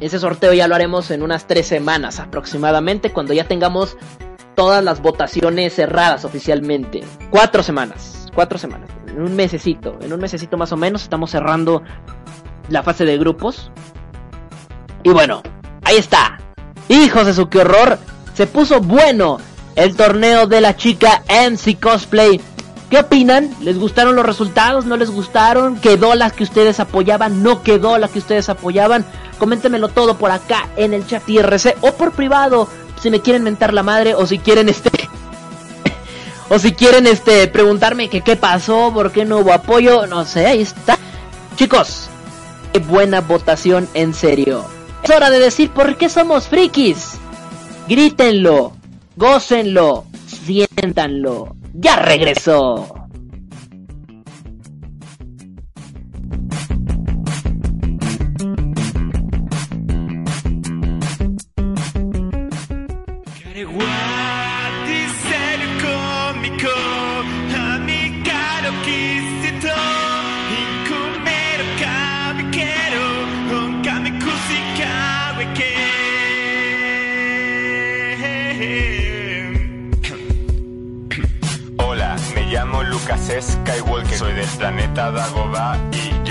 Ese sorteo ya lo haremos en unas tres semanas aproximadamente, cuando ya tengamos todas las votaciones cerradas oficialmente. Cuatro semanas, cuatro semanas, en un mesecito, en un mesecito más o menos estamos cerrando la fase de grupos. Y bueno, ahí está, Hijos de su que horror. Se puso bueno el torneo de la chica MC Cosplay. ¿Qué opinan? ¿Les gustaron los resultados? ¿No les gustaron? ¿Quedó la que ustedes apoyaban? ¿No quedó la que ustedes apoyaban? Coméntemelo todo por acá en el chat IRC o por privado si me quieren mentar la madre o si quieren este o si quieren este preguntarme que qué pasó, por qué no hubo apoyo, no sé, ahí está. Chicos, qué buena votación en serio. Es hora de decir por qué somos frikis. Grítenlo, gócenlo, siéntanlo. Ya regresó. Skywalker. Soy del planeta Dagobah y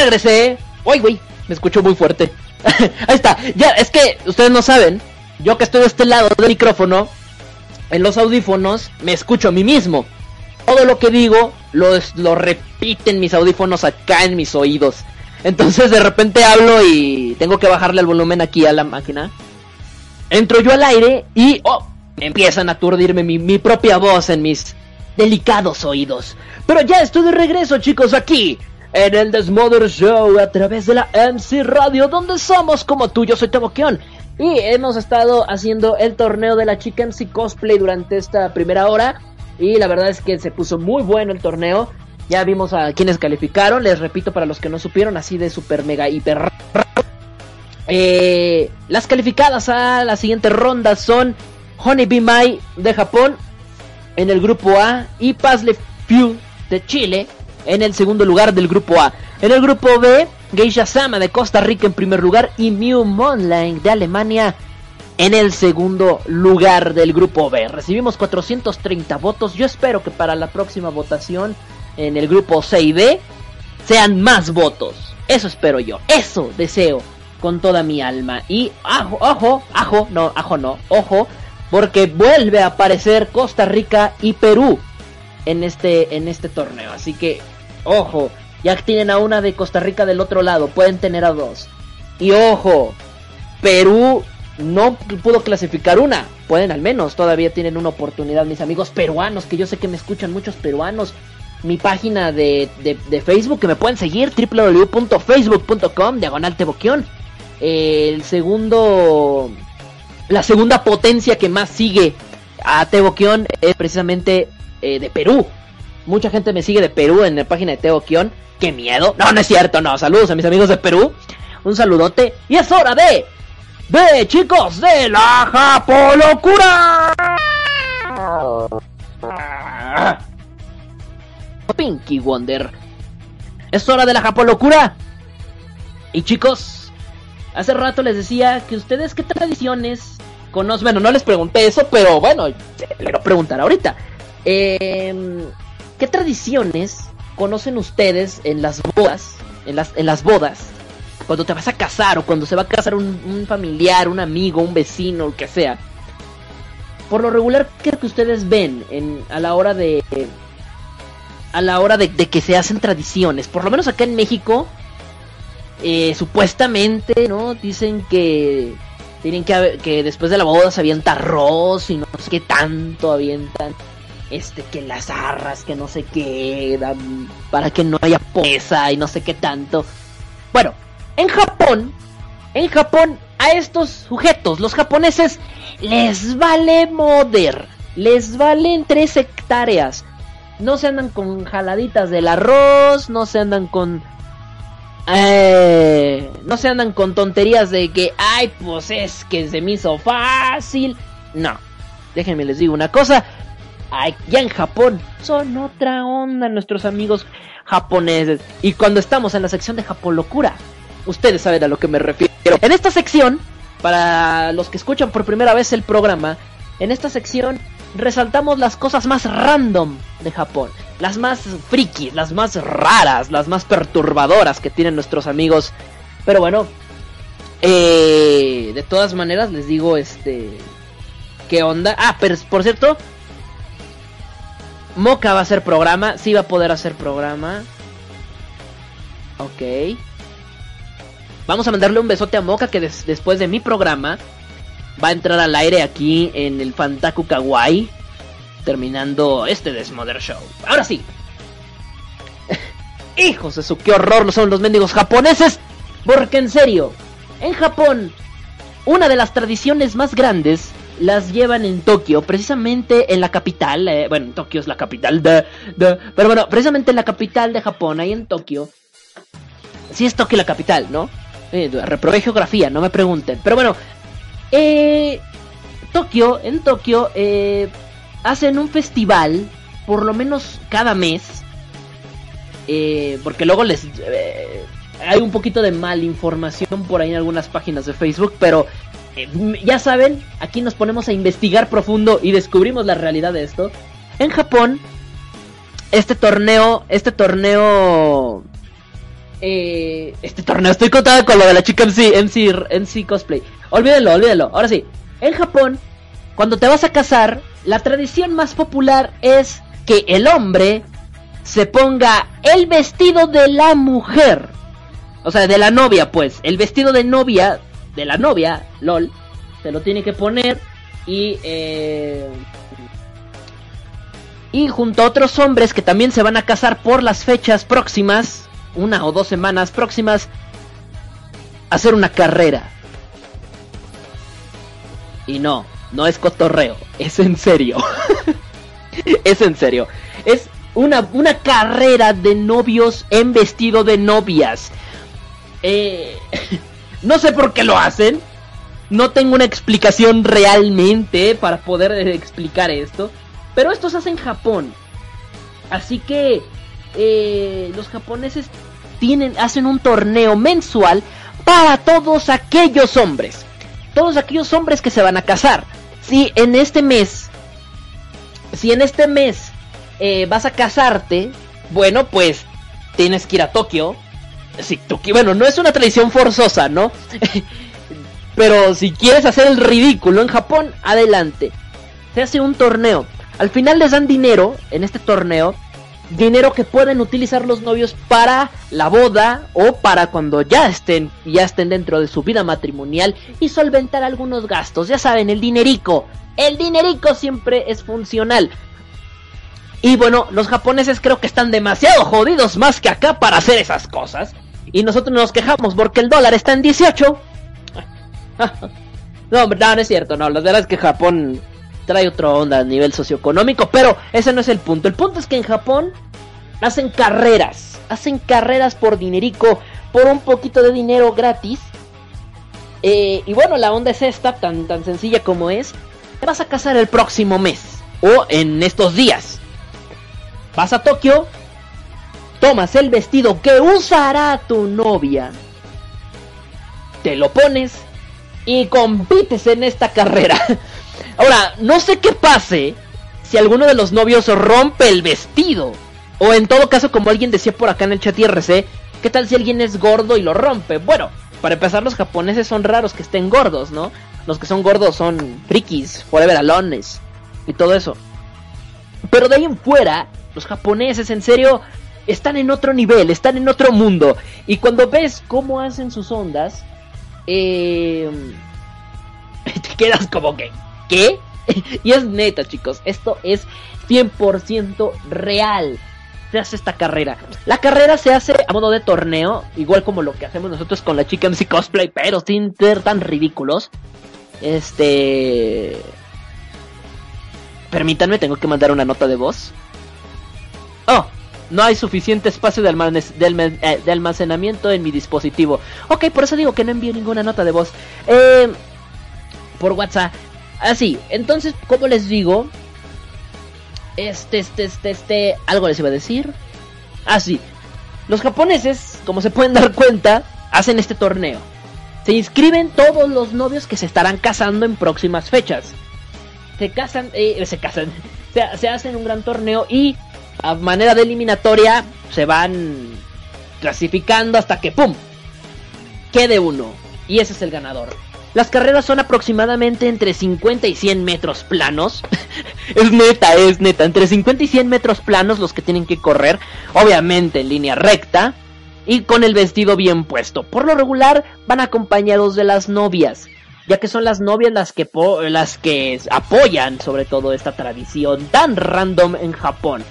Regresé. Uy, güey, me escucho muy fuerte. Ahí está. Ya, es que ustedes no saben. Yo que estoy de este lado del micrófono, en los audífonos, me escucho a mí mismo. Todo lo que digo lo, lo repiten mis audífonos acá en mis oídos. Entonces de repente hablo y tengo que bajarle el volumen aquí a la máquina. Entro yo al aire y oh, empiezan a aturdirme mi, mi propia voz en mis delicados oídos. Pero ya estoy de regreso, chicos, aquí en el Desmother Show a través de la MC Radio, donde somos como tú, yo soy Teboquión. Y hemos estado haciendo el torneo de la chica MC Cosplay durante esta primera hora. Y la verdad es que se puso muy bueno el torneo. Ya vimos a quienes calificaron. Les repito para los que no supieron, así de super mega hiper. Eh, las calificadas a la siguiente ronda son Honey Be My de Japón en el grupo A y Pazle Few de Chile en el segundo lugar del grupo A. En el grupo B, Geisha Sama de Costa Rica en primer lugar y Mew Monline de Alemania en el segundo lugar del grupo B. Recibimos 430 votos. Yo espero que para la próxima votación en el grupo C y D sean más votos. Eso espero yo. Eso deseo con toda mi alma. Y ajo, ojo, ajo, no, ajo no, ojo, porque vuelve a aparecer Costa Rica y Perú en este, en este torneo. Así que, ojo, ya tienen a una de Costa Rica del otro lado, pueden tener a dos. Y ojo, Perú no pudo clasificar una, pueden al menos, todavía tienen una oportunidad mis amigos peruanos, que yo sé que me escuchan muchos peruanos. Mi página de, de, Facebook, que me pueden seguir, www.facebook.com, diagonal teboquión. El segundo, la segunda potencia que más sigue a Teboquión es precisamente eh, de Perú. Mucha gente me sigue de Perú en la página de Teo Kion. ¡Qué miedo! No, no es cierto, no. Saludos a mis amigos de Perú. Un saludote. Y es hora de... De chicos de la Japolocura. Pinky Wonder. Es hora de la Japolocura. Y chicos, hace rato les decía que ustedes qué tradiciones conocen. Bueno, no les pregunté eso, pero bueno, le quiero preguntar ahorita. Eh, ¿Qué tradiciones conocen ustedes en las bodas? En las, en las bodas. Cuando te vas a casar o cuando se va a casar un, familiar, un amigo, un vecino, lo que sea. por lo regular, ¿qué es que ustedes ven en, a la hora de... A la hora de, que se hacen tradiciones? Por lo menos acá en México, eh, supuestamente, ¿no? Dicen que tienen que que después de la boda se avienta arroz y no sé qué tanto avientan. Este, que las arras, que no sé qué, dan para que no haya pobreza y no sé qué tanto. Bueno, en Japón, en Japón, a estos sujetos, los japoneses, les vale moder, les valen tres hectáreas. No se andan con jaladitas del arroz, no se andan con eh, no se andan con tonterías de que, ay, pues es que se me hizo fácil. No, déjenme les digo una cosa. Allá en Japón son otra onda nuestros amigos japoneses. Y cuando estamos en la sección de Japón Locura, ustedes saben a lo que me refiero. En esta sección, para los que escuchan por primera vez el programa, en esta sección resaltamos las cosas más random de Japón, las más frikis, las más raras, las más perturbadoras que tienen nuestros amigos. Pero bueno, eh, de todas maneras les digo, este, ¿qué onda? Ah, pero por cierto, Moca va a hacer programa, sí va a poder hacer programa. Ok. Vamos a mandarle un besote a Moca que después de mi programa va a entrar al aire aquí en el Fantaku Kawaii. Terminando este Desmother Show. Ahora sí. Hijos de su, qué horror son los mendigos japoneses. Porque en serio, en Japón, una de las tradiciones más grandes las llevan en Tokio, precisamente en la capital. Eh, bueno, Tokio es la capital de, Pero bueno, precisamente en la capital de Japón, ahí en Tokio. Sí es Tokio la capital, ¿no? Eh, geografía, no me pregunten. Pero bueno, eh, Tokio, en Tokio, eh, hacen un festival, por lo menos cada mes. Eh, porque luego les... Eh, hay un poquito de mal información por ahí en algunas páginas de Facebook, pero eh, ya saben, aquí nos ponemos a investigar profundo y descubrimos la realidad de esto. En Japón, este torneo, este torneo eh, este torneo. Estoy contada con lo de la chica MC, MC, MC cosplay. Olvídenlo, olvídenlo. Ahora sí, en Japón, cuando te vas a casar, la tradición más popular es que el hombre se ponga el vestido de la mujer. O sea, de la novia, pues. El vestido de novia, de la novia, lol, se lo tiene que poner y... Eh, y junto a otros hombres que también se van a casar por las fechas próximas, una o dos semanas próximas, hacer una carrera. Y no, no es cotorreo, es en serio. es en serio. Es una, una carrera de novios en vestido de novias. Eh, no sé por qué lo hacen. No tengo una explicación realmente para poder explicar esto. Pero esto se hace en Japón. Así que eh, los japoneses tienen, hacen un torneo mensual para todos aquellos hombres. Todos aquellos hombres que se van a casar. Si en este mes, si en este mes eh, vas a casarte, bueno, pues tienes que ir a Tokio. Si Tokio, bueno, no es una tradición forzosa, ¿no? Pero si quieres hacer el ridículo en Japón, adelante. Se hace un torneo. Al final les dan dinero en este torneo dinero que pueden utilizar los novios para la boda o para cuando ya estén ya estén dentro de su vida matrimonial y solventar algunos gastos. Ya saben, el dinerico. El dinerico siempre es funcional. Y bueno, los japoneses creo que están demasiado jodidos más que acá para hacer esas cosas. Y nosotros nos quejamos porque el dólar está en 18. no, no, no es cierto, no. La verdad es que Japón trae otra onda a nivel socioeconómico, pero ese no es el punto. El punto es que en Japón hacen carreras, hacen carreras por dinerico, por un poquito de dinero gratis. Eh, y bueno, la onda es esta, tan, tan sencilla como es. Te vas a casar el próximo mes o en estos días. Vas a Tokio, tomas el vestido que usará tu novia, te lo pones y compites en esta carrera. Ahora, no sé qué pase si alguno de los novios rompe el vestido. O en todo caso, como alguien decía por acá en el chat IRC, ¿qué tal si alguien es gordo y lo rompe? Bueno, para empezar, los japoneses son raros que estén gordos, ¿no? Los que son gordos son frikis, forever alones y todo eso. Pero de ahí en fuera, los japoneses, en serio, están en otro nivel, están en otro mundo. Y cuando ves cómo hacen sus ondas, eh, te quedas como que, ¿qué? y es neta, chicos, esto es 100% real. Se hace esta carrera. La carrera se hace a modo de torneo, igual como lo que hacemos nosotros con la chica MC Cosplay, pero sin ser tan ridículos. Este. Permítanme, tengo que mandar una nota de voz. Oh, no hay suficiente espacio eh, de, almacenamiento en mi dispositivo. Ok, por eso digo que no envío ninguna nota de voz. Eh, por WhatsApp. Así, entonces, como les digo, este, este, este, este, algo les iba a decir. Así, los japoneses, como se pueden dar cuenta, hacen este torneo. Se inscriben todos los novios que se estarán casando en próximas fechas. Se casan, eh, se casan, se hacen un gran torneo y a manera de eliminatoria se van clasificando hasta que ¡pum! quede uno. Y ese es el ganador. Las carreras son aproximadamente entre 50 y 100 metros planos. es neta, es neta. Entre 50 y 100 metros planos los que tienen que correr. Obviamente en línea recta. Y con el vestido bien puesto. Por lo regular van acompañados de las novias. Ya que son las novias las que, las que apoyan sobre todo esta tradición tan random en Japón.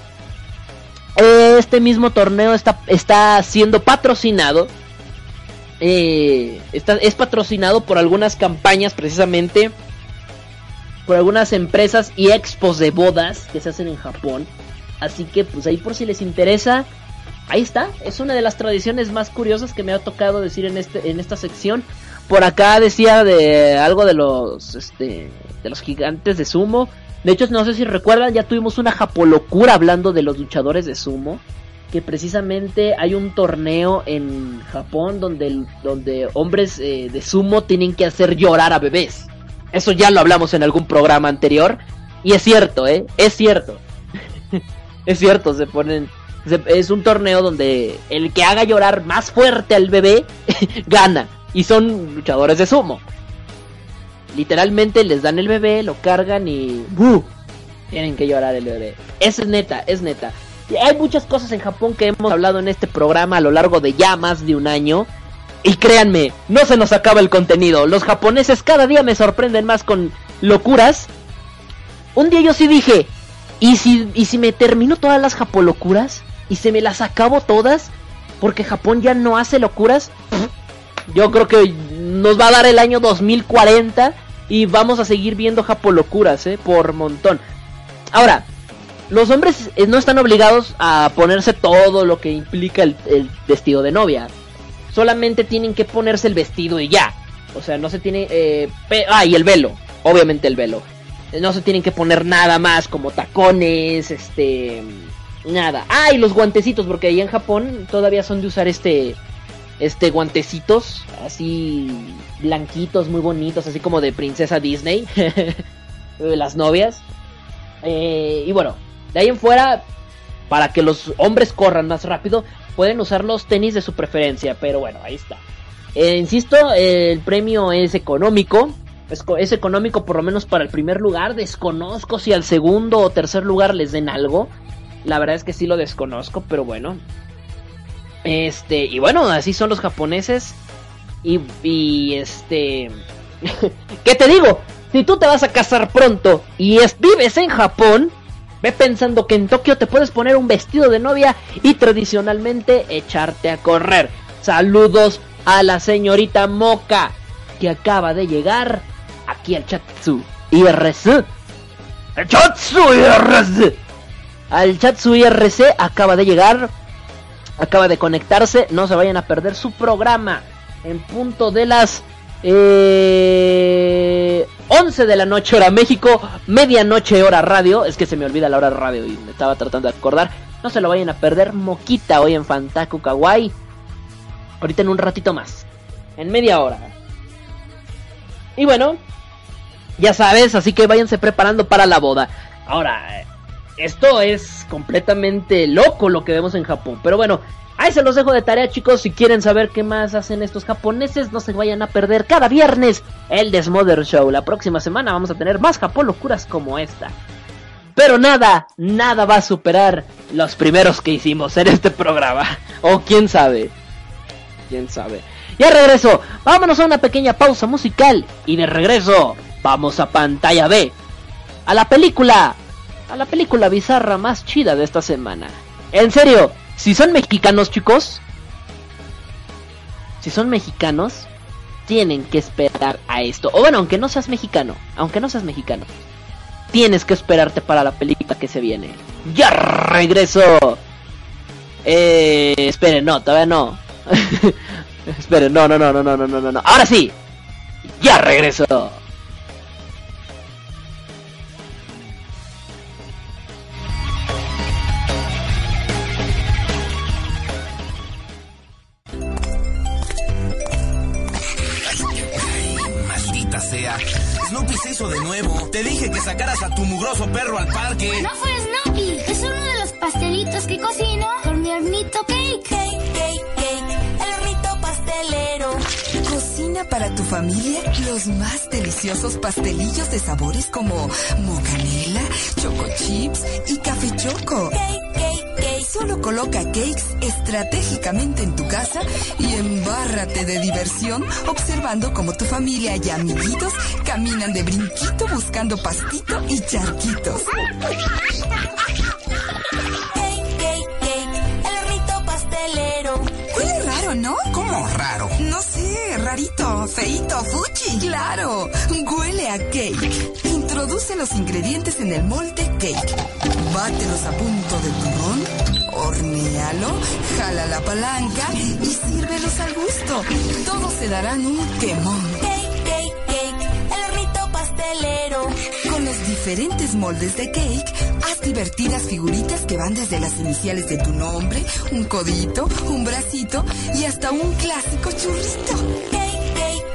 Este mismo torneo está, está siendo patrocinado. Eh, está, es patrocinado por algunas campañas precisamente. Por algunas empresas y expos de bodas que se hacen en Japón. Así que pues ahí por si les interesa. Ahí está. Es una de las tradiciones más curiosas que me ha tocado decir en, este, en esta sección. Por acá decía de algo de los, este, de los gigantes de sumo. De hecho, no sé si recuerdan, ya tuvimos una japolocura hablando de los luchadores de sumo. Que precisamente hay un torneo en Japón donde, donde hombres eh, de sumo tienen que hacer llorar a bebés. Eso ya lo hablamos en algún programa anterior. Y es cierto, ¿eh? Es cierto. es cierto, se ponen... es un torneo donde el que haga llorar más fuerte al bebé gana. Y son luchadores de sumo. Literalmente les dan el bebé, lo cargan y ¡buh! Tienen que llorar el bebé. Es neta, es neta. Hay muchas cosas en Japón que hemos hablado en este programa a lo largo de ya más de un año. Y créanme, no se nos acaba el contenido. Los japoneses cada día me sorprenden más con locuras. Un día yo sí dije, ¿y si, y si me termino todas las japolocuras? ¿Y se me las acabo todas? Porque Japón ya no hace locuras. Yo creo que nos va a dar el año 2040 y vamos a seguir viendo japolocuras, ¿eh? Por montón. Ahora, los hombres eh, no están obligados a ponerse todo lo que implica el, vestido de novia. Solamente tienen que ponerse el vestido y ya. O sea, no se tiene... Eh, ah, y el velo. Obviamente el velo. No se tienen que poner nada más como tacones, este... Nada. Ah, los guantecitos, porque ahí en Japón todavía son de usar este este guantecitos así blanquitos, muy bonitos, así como de princesa Disney, las novias. Eh, y bueno, de ahí en fuera, para que los hombres corran más rápido, pueden usar los tenis de su preferencia, pero bueno, ahí está. Eh, insisto, el premio es económico. Es, es, económico por lo menos para el primer lugar. Desconozco si al segundo o tercer lugar les den algo. La verdad es que sí lo desconozco, pero bueno. Este, y bueno, así son los japoneses. Y, este... ¿Qué te digo? Si tú te vas a casar pronto y vives en Japón, ve pensando que en Tokio te puedes poner un vestido de novia y tradicionalmente echarte a correr. Saludos a la señorita Moka que acaba de llegar aquí al Chatsu IRC. El Chatsu IRC. Al Chatsu IRC acaba de llegar acaba de conectarse, no se vayan a perder su programa en punto de las eh, 11 de la noche hora México, medianoche hora radio, es que se me olvida la hora radio y me estaba tratando de acordar, no se lo vayan a perder, Moquita hoy en Fantaku Kawaii, ahorita en un ratito más, en media hora. Y bueno, ya sabes, así que váyanse preparando para la boda. Ahora, esto es completamente loco lo que vemos en Japón. Pero bueno, Ahí se los dejo de tarea, chicos. Si quieren saber qué más hacen estos japoneses, no se vayan a perder cada viernes el Desmother Show. La próxima semana vamos a tener más Japón locuras como esta. Pero nada, nada va a superar los primeros que hicimos en este programa. O quién sabe. Quién sabe. Ya regreso. Vámonos a una pequeña pausa musical. Y de regreso, vamos a pantalla B. A la película. A la película bizarra más chida de esta semana. En serio, si son mexicanos, chicos, si son mexicanos, tienen que esperar a esto. O bueno, aunque no seas mexicano, aunque no seas mexicano, tienes que esperarte para la película que se viene. Ya regreso. Eh, esperen, no, todavía no. esperen, no, no, no, no, no, no, no, no. Ahora sí. Ya regreso. De nuevo. Te dije que sacaras a tu mugroso perro al parque. No fue Snoopy, es uno de los pastelitos que cocino con mi hornito cake. Cake, cake, cake, el hornito pastelero. Cocina para tu familia los más deliciosos pastelillos de sabores como mocanela, choco chips y café choco. Cake, cake, Solo coloca cakes estratégicamente en tu casa y embárrate de diversión observando cómo tu familia y amiguitos caminan de brinquito buscando pastito y charquitos. Cake, cake, cake, el hornito pastelero. Huele raro, ¿no? ¿Cómo raro? No sé, rarito, feito, fuchi. Claro, huele a cake. Introduce los ingredientes en el molde cake. Bátelos a punto de turrón. Hornealo, jala la palanca y sírvelos al gusto. Todos se darán un quemón. Cake, cake, cake, el hornito pastelero. Con los diferentes moldes de cake, haz divertidas figuritas que van desde las iniciales de tu nombre, un codito, un bracito y hasta un clásico churrito. Cake, cake,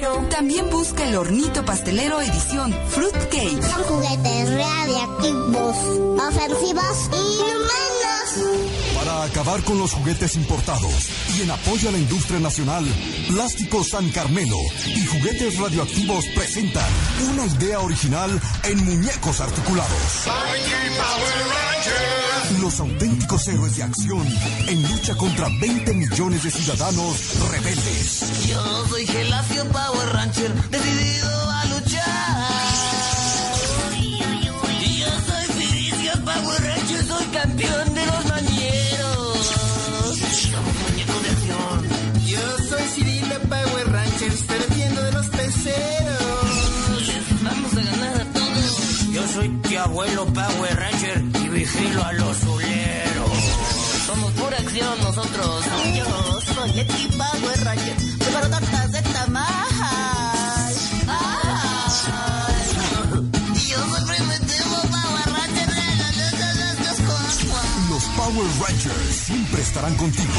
pastelero. También busca el hornito pastelero edición Fruit Cake. Son juguetes radiactivos, ofensivos y humanos. Para acabar con los juguetes importados y en apoyo a la industria nacional, Plástico San Carmelo y Juguetes Radioactivos presentan una idea original en muñecos articulados. Los auténticos héroes de acción en lucha contra 20 millones de ciudadanos rebeldes. Yo soy Gelacio Power Rancher, decidido a luchar. Y yo soy Felicio Power Rancher, soy campeón de los. Somos muñecos de acción. Yo soy Cirilo Power Ranchers, perdiendo de los peceros. Les vamos a ganar a todos. Yo soy tío abuelo Power Ranger filo a los uleros. Somos pura acción nosotros. Yo soy equipado de rayo, de tartas de tamal. Rangers siempre estarán contigo.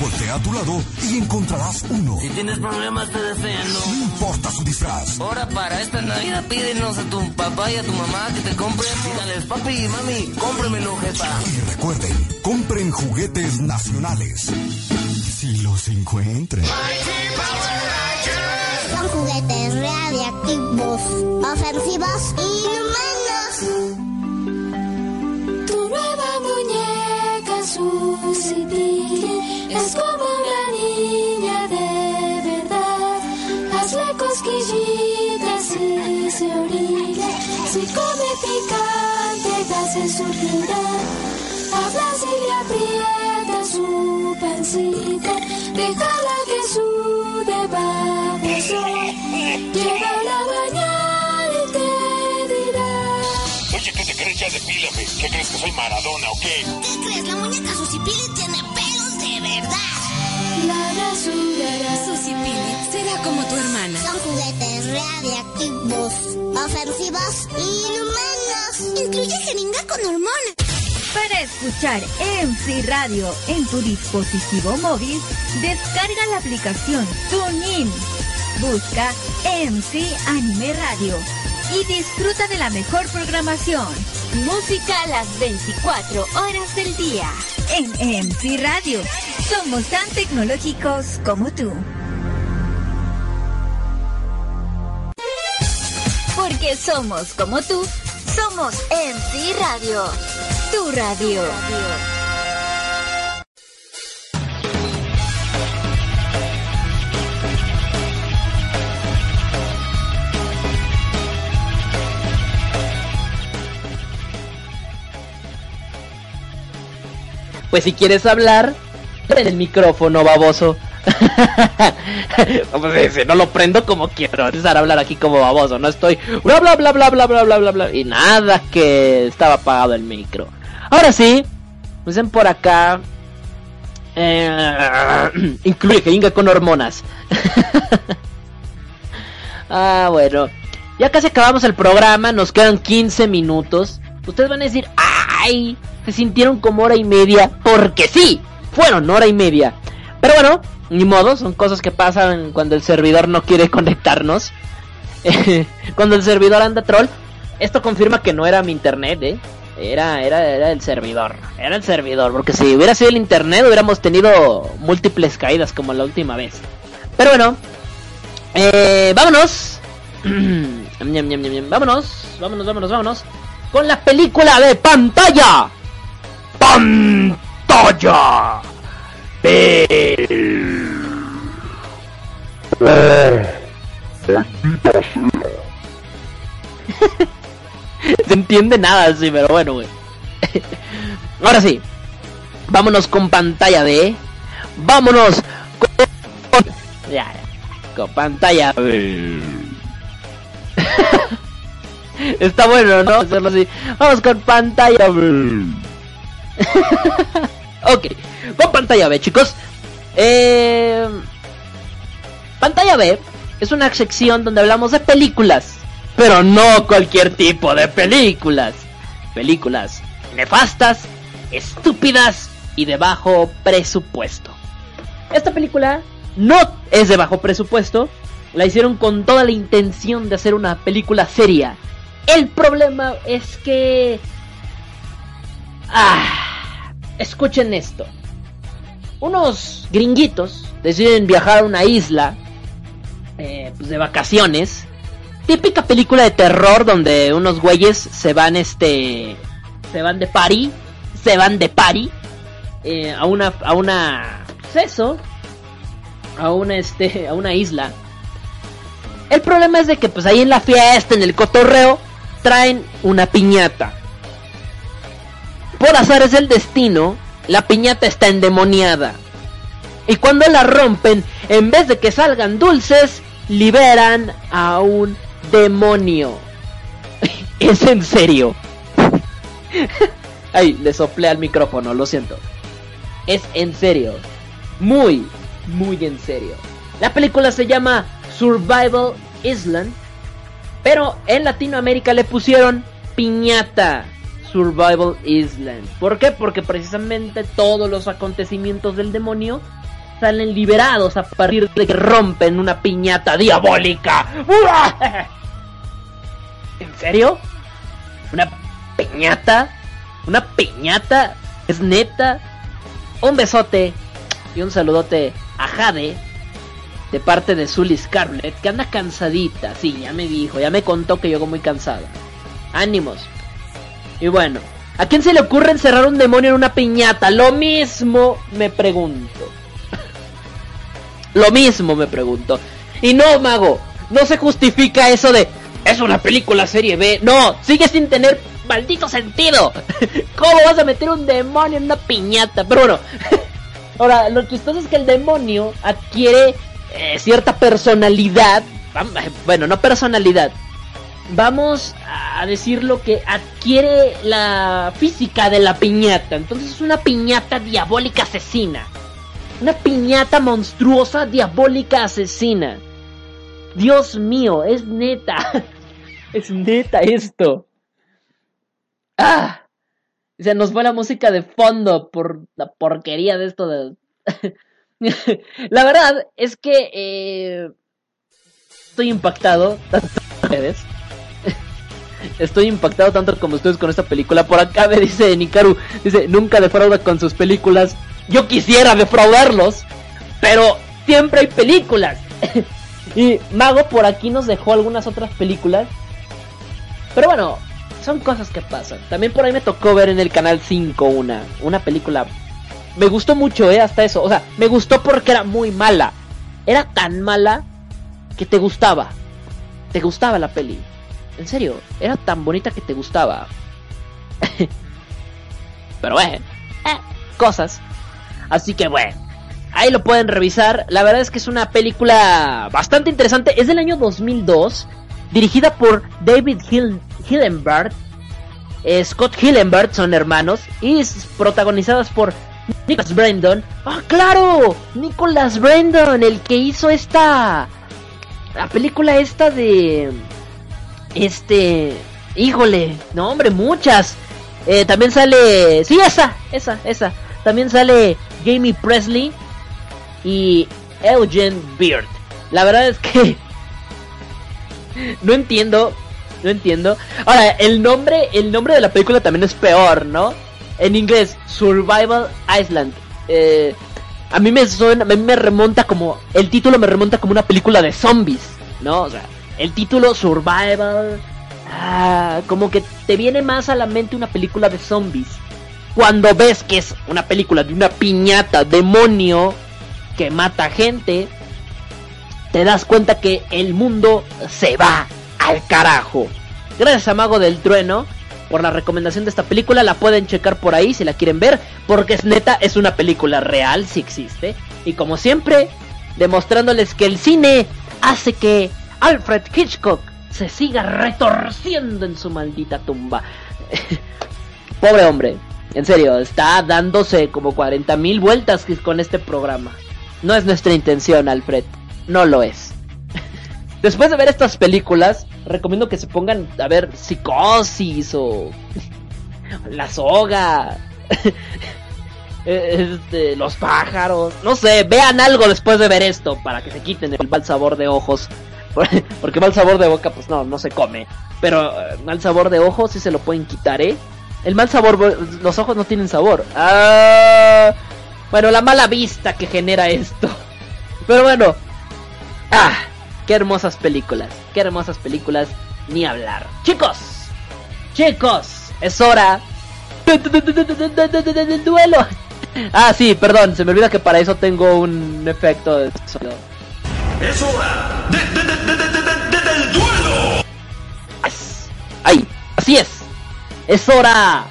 Voltea a tu lado y encontrarás uno. Si tienes problemas te defiendo. No importa su disfraz. Ahora para esta Navidad pídenos a tu papá y a tu mamá que te compren. Dígales, papi y mami, cómpremelo, jefa. Y recuerden, compren juguetes nacionales. Si los encuentran. Son juguetes radiactivos, ofensivos y humanos. Muñeca Susy es como una niña de verdad. Hazle cosquillitas y se orilla. Si come picante te hace suspirar. Hablas y le aprietas su pancita. Déjala que sude bajo el sol. Llévala a Ya depílame. ¿Qué crees que soy Maradona o qué? ¿Qué crees? La muñeca Susipili tiene pelos de verdad. La rasurará. Susy Pili será como tu hermana. Son juguetes radiactivos, ofensivos y inhumanos. Incluye jeringa con hormonas. Para escuchar MC Radio en tu dispositivo móvil, descarga la aplicación TuneIn. Busca MC Anime Radio y disfruta de la mejor programación. Música las 24 horas del día. En MC Radio. Somos tan tecnológicos como tú. Porque somos como tú, somos MC Radio. Tu radio. Pues si quieres hablar, prende el micrófono, baboso. pues, no lo prendo como quiero, empezar a hablar aquí como baboso, no estoy bla bla bla bla bla bla bla bla bla y nada que estaba apagado el micro. Ahora sí, dicen por acá eh, incluye que Inga con hormonas. ah, bueno. Ya casi acabamos el programa, nos quedan 15 minutos. Ustedes van a decir, ¡ay! Se sintieron como hora y media. Porque sí, fueron hora y media. Pero bueno, ni modo, son cosas que pasan cuando el servidor no quiere conectarnos. cuando el servidor anda troll. Esto confirma que no era mi internet, ¿eh? Era, era, era el servidor. Era el servidor. Porque si hubiera sido el internet, hubiéramos tenido múltiples caídas como la última vez. Pero bueno, eh, vámonos. vámonos, vámonos, vámonos, vámonos. Con la película de pantalla. Pantalla. Se entiende nada así, pero bueno, güey. Ahora sí. Vámonos con pantalla de. Vámonos con. Ya, ya. Con pantalla. Está bueno, ¿no? Hacerlo así. Vamos con pantalla. ok. Con pantalla B, chicos. Eh... Pantalla B es una sección donde hablamos de películas. Pero no cualquier tipo de películas. Películas nefastas, estúpidas y de bajo presupuesto. Esta película no es de bajo presupuesto. La hicieron con toda la intención de hacer una película seria. El problema es que... Ah, escuchen esto. Unos gringuitos deciden viajar a una isla eh, pues de vacaciones. Típica película de terror donde unos güeyes se van este se van de party, se van de party eh, a una a una pues eso, a una este a una isla. El problema es de que pues ahí en la fiesta, en el cotorreo, traen una piñata. Por azar es el destino, la piñata está endemoniada. Y cuando la rompen, en vez de que salgan dulces, liberan a un demonio. es en serio. Ay, le soplé al micrófono, lo siento. Es en serio. Muy, muy en serio. La película se llama Survival Island. Pero en Latinoamérica le pusieron Piñata Survival Island. ¿Por qué? Porque precisamente todos los acontecimientos del demonio salen liberados a partir de que rompen una piñata diabólica. ¿En serio? ¿Una piñata? ¿Una piñata? ¿Es neta? Un besote y un saludote a Jade de parte de Zully Scarlett, que anda cansadita. Sí, ya me dijo, ya me contó que llegó muy cansada. Ánimos. Y bueno, ¿a quién se le ocurre encerrar un demonio en una piñata? Lo mismo me pregunto. Lo mismo me pregunto. Y no, mago, no se justifica eso de es una película serie B. No, sigue sin tener maldito sentido. ¿Cómo vas a meter un demonio en una piñata? Pero bueno, ahora lo chistoso es que el demonio adquiere eh, cierta personalidad. Bueno, no personalidad. Vamos a decir lo que adquiere la física de la piñata. Entonces es una piñata diabólica asesina. Una piñata monstruosa, diabólica, asesina. Dios mío, es neta. Es neta esto. Ah. Se nos fue la música de fondo por la porquería de esto la verdad es que eh, estoy impactado. Ustedes. Estoy impactado tanto como ustedes con esta película. Por acá me dice Nikaru, dice, nunca defrauda con sus películas. Yo quisiera defraudarlos, pero siempre hay películas. y Mago por aquí nos dejó algunas otras películas. Pero bueno, son cosas que pasan. También por ahí me tocó ver en el canal 5 una, una película. Me gustó mucho, eh, hasta eso. O sea, me gustó porque era muy mala. Era tan mala que te gustaba. Te gustaba la peli. En serio, era tan bonita que te gustaba. Pero bueno, eh, cosas. Así que bueno, ahí lo pueden revisar. La verdad es que es una película bastante interesante. Es del año 2002, dirigida por David Hill Hillenberg. Eh, Scott Hillenberg son hermanos y protagonizadas por Nicholas Brandon. ¡Ah, claro! Nicholas Brandon, el que hizo esta. La película esta de. Este. Híjole, no, hombre, muchas. Eh, también sale. Sí, esa, esa, esa. También sale Jamie Presley y Eugene Beard. La verdad es que. no entiendo. No entiendo. Ahora, el nombre, el nombre de la película también es peor, ¿no? En inglés, Survival Island. Eh, a mí me suena, a mí me remonta como. El título me remonta como una película de zombies, ¿no? O sea, el título Survival. Ah, como que te viene más a la mente una película de zombies. Cuando ves que es una película de una piñata demonio que mata gente, te das cuenta que el mundo se va al carajo. Gracias a Mago del Trueno por la recomendación de esta película. La pueden checar por ahí si la quieren ver. Porque es neta, es una película real, si existe. Y como siempre, demostrándoles que el cine hace que Alfred Hitchcock se siga retorciendo en su maldita tumba. Pobre hombre, en serio, está dándose como 40 mil vueltas con este programa. No es nuestra intención, Alfred. No lo es. Después de ver estas películas, recomiendo que se pongan a ver Psicosis o La Soga. Este, los pájaros, no sé, vean algo después de ver esto para que se quiten el mal sabor de ojos. Porque mal sabor de boca, pues no, no se come. Pero eh, mal sabor de ojos sí se lo pueden quitar, ¿eh? El mal sabor, los ojos no tienen sabor. Ah, bueno, la mala vista que genera esto. Pero bueno. Ah, qué hermosas películas. Qué hermosas películas. Ni hablar. Chicos. Chicos. Es hora. Del duelo. Ah, sí, perdón. Se me olvida que para eso tengo un efecto de sonido. Es hora del duelo. Ay, así es. Es hora.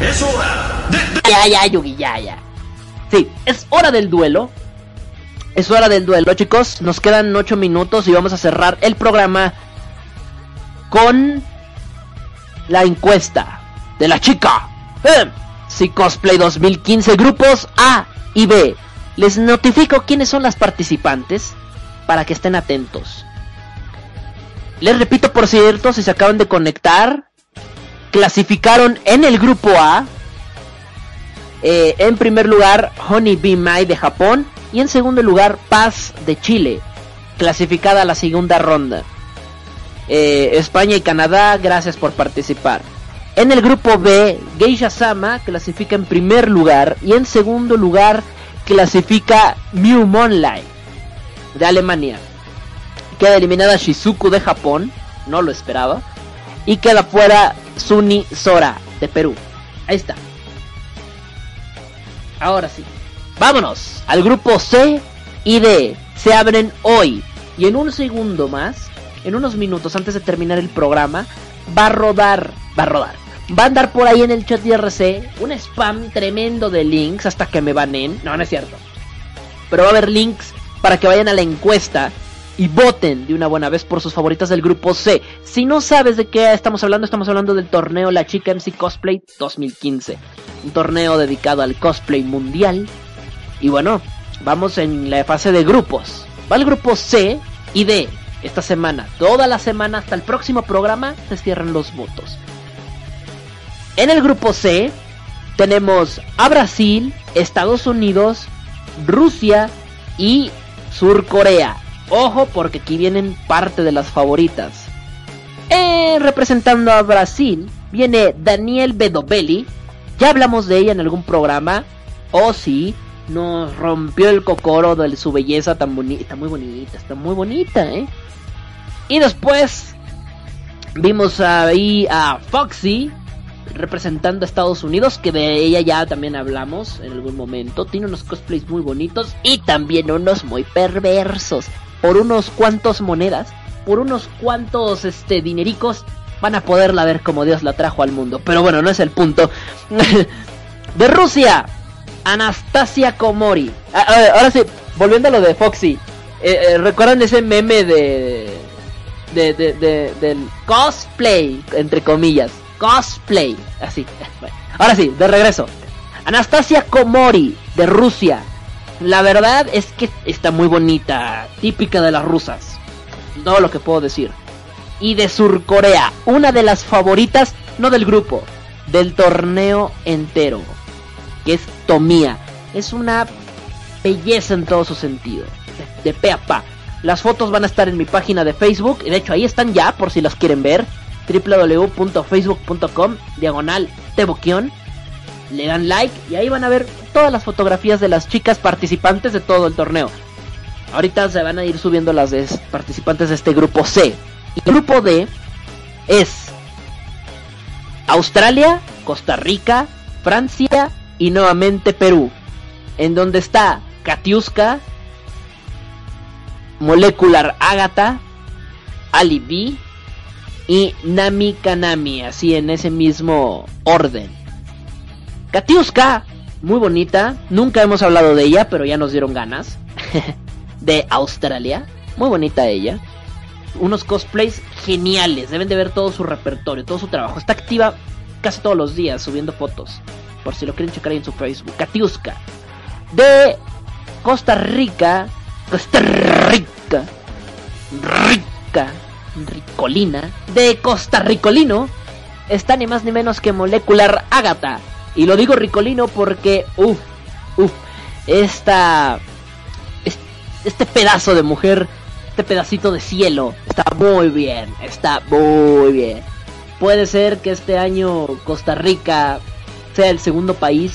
Es hora de... Ya, ya, Yugi, ya, ya. Sí, es hora del duelo. Es hora del duelo, chicos. Nos quedan 8 minutos y vamos a cerrar el programa con la encuesta de la chica. Eh, si Cosplay 2015, grupos A y B. Les notifico quiénes son las participantes para que estén atentos. Les repito, por cierto, si se acaban de conectar, clasificaron en el grupo A. Eh, en primer lugar, Honey Bee Mai de Japón. Y en segundo lugar, Paz de Chile. Clasificada a la segunda ronda. Eh, España y Canadá, gracias por participar. En el grupo B, Geisha Sama clasifica en primer lugar. Y en segundo lugar, clasifica Mew Monlight de Alemania. Queda eliminada Shizuku de Japón. No lo esperaba. Y queda fuera Suni Sora de Perú. Ahí está. Ahora sí. Vámonos al grupo C y D. Se abren hoy. Y en un segundo más, en unos minutos antes de terminar el programa, va a rodar. Va a rodar. Va a andar por ahí en el chat de RC un spam tremendo de links hasta que me banen. No, no es cierto. Pero va a haber links para que vayan a la encuesta y voten de una buena vez por sus favoritas del grupo C. Si no sabes de qué estamos hablando, estamos hablando del torneo La Chica MC Cosplay 2015. Un torneo dedicado al cosplay mundial. Y bueno, vamos en la fase de grupos. Va el grupo C y D. Esta semana, toda la semana hasta el próximo programa, se cierran los votos. En el grupo C tenemos a Brasil, Estados Unidos, Rusia y Sur Corea. Ojo porque aquí vienen parte de las favoritas. Eh, representando a Brasil viene Daniel Bedovelli. Ya hablamos de ella en algún programa. Oh sí, nos rompió el cocoro de su belleza tan bonita. Muy bonita, está muy bonita, ¿eh? Y después vimos ahí a Foxy representando a Estados Unidos, que de ella ya también hablamos en algún momento. Tiene unos cosplays muy bonitos y también unos muy perversos. Por unos cuantos monedas, por unos cuantos este dinericos, van a poderla ver como Dios la trajo al mundo. Pero bueno, no es el punto. de Rusia, Anastasia Komori. Ah, ah, ahora sí, volviendo a lo de Foxy. Eh, eh, ¿Recuerdan ese meme de, de, del cosplay, entre comillas? Cosplay, así. Ahora sí, de regreso. Anastasia Komori, de Rusia. La verdad es que está muy bonita, típica de las rusas. Todo lo que puedo decir. Y de Surcorea, una de las favoritas, no del grupo, del torneo entero. Que es Tomía. Es una belleza en todo su sentido. De, de a pa. Las fotos van a estar en mi página de Facebook. De hecho ahí están ya, por si las quieren ver. www.facebook.com Diagonal Teboquión. Le dan like y ahí van a ver todas las fotografías de las chicas participantes de todo el torneo. Ahorita se van a ir subiendo las de participantes de este grupo C. Y el grupo D es Australia, Costa Rica, Francia y nuevamente Perú. En donde está Katiuska, Molecular Agatha, Ali B y Nami Kanami, así en ese mismo orden. Katiuska, muy bonita, nunca hemos hablado de ella, pero ya nos dieron ganas. de Australia, muy bonita ella. Unos cosplays geniales, deben de ver todo su repertorio, todo su trabajo. Está activa casi todos los días subiendo fotos, por si lo quieren checar ahí en su Facebook. Katiuska, de Costa Rica, Costa Rica, Rica, Ricolina, de Costa Ricolino, está ni más ni menos que Molecular Agatha. Y lo digo Ricolino porque, uff, uff, esta, este pedazo de mujer, este pedacito de cielo, está muy bien, está muy bien. Puede ser que este año Costa Rica sea el segundo país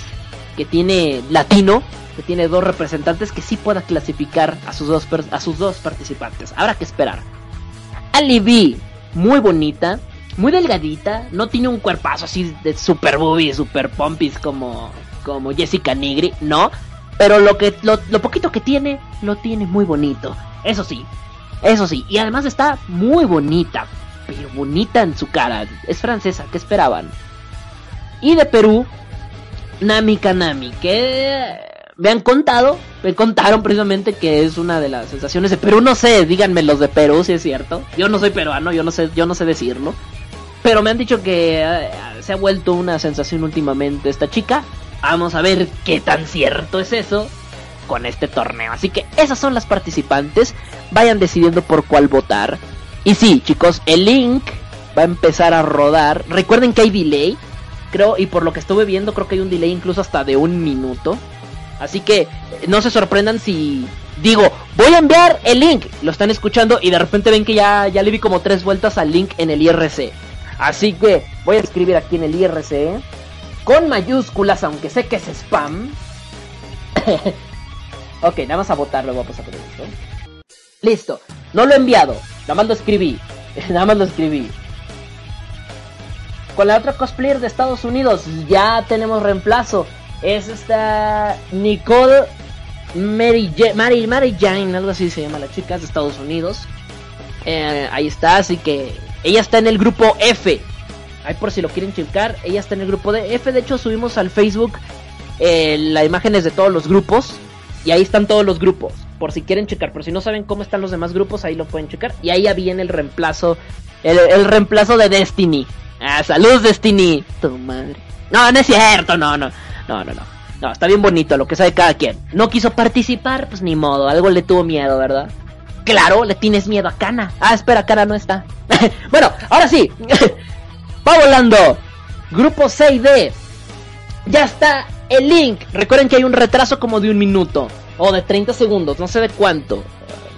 que tiene latino, que tiene dos representantes que sí pueda clasificar a sus dos, a sus dos participantes. Habrá que esperar. Ali B, muy bonita, muy delgadita, no tiene un cuerpazo así de super boobies, super pompis como, como Jessica Nigri, no. Pero lo, que, lo, lo poquito que tiene, lo tiene muy bonito. Eso sí, eso sí. Y además está muy bonita, pero bonita en su cara. Es francesa, ¿qué esperaban? Y de Perú, Nami Kanami, que me han contado, me contaron precisamente que es una de las sensaciones de Perú, no sé, díganme los de Perú si es cierto. Yo no soy peruano, yo no sé, yo no sé decirlo. Pero me han dicho que eh, se ha vuelto una sensación últimamente esta chica. Vamos a ver qué tan cierto es eso con este torneo. Así que esas son las participantes. Vayan decidiendo por cuál votar. Y sí, chicos, el link va a empezar a rodar. Recuerden que hay delay. Creo, y por lo que estuve viendo, creo que hay un delay incluso hasta de un minuto. Así que no se sorprendan si digo, voy a enviar el link. Lo están escuchando y de repente ven que ya, ya le vi como tres vueltas al link en el IRC. Así que voy a escribir aquí en el IRC con mayúsculas, aunque sé que es spam. ok, nada más a votar, luego vamos a poner esto. Listo, no lo he enviado, nada más lo escribí. nada más lo escribí. Con la otra cosplayer de Estados Unidos ya tenemos reemplazo. Es esta Nicole Mary, Mary, Mary Jane, algo así se llama la chica, es de Estados Unidos. Eh, ahí está, así que ella está en el grupo F. Ahí por si lo quieren checar, ella está en el grupo de F. De hecho, subimos al Facebook eh, las imágenes de todos los grupos. Y ahí están todos los grupos. Por si quieren checar. Por si no saben cómo están los demás grupos, ahí lo pueden checar. Y ahí ya viene el reemplazo. El, el reemplazo de Destiny. Ah, saludos Destiny. Tu madre. No, no es cierto, no, no. No, no, no. No, está bien bonito lo que sabe cada quien. No quiso participar, pues ni modo. Algo le tuvo miedo, ¿verdad? Claro, le tienes miedo a Cana. Ah, espera, Cana no está. bueno, ahora sí. Va volando. Grupo 6D. Ya está el link. Recuerden que hay un retraso como de un minuto. O de 30 segundos. No sé de cuánto.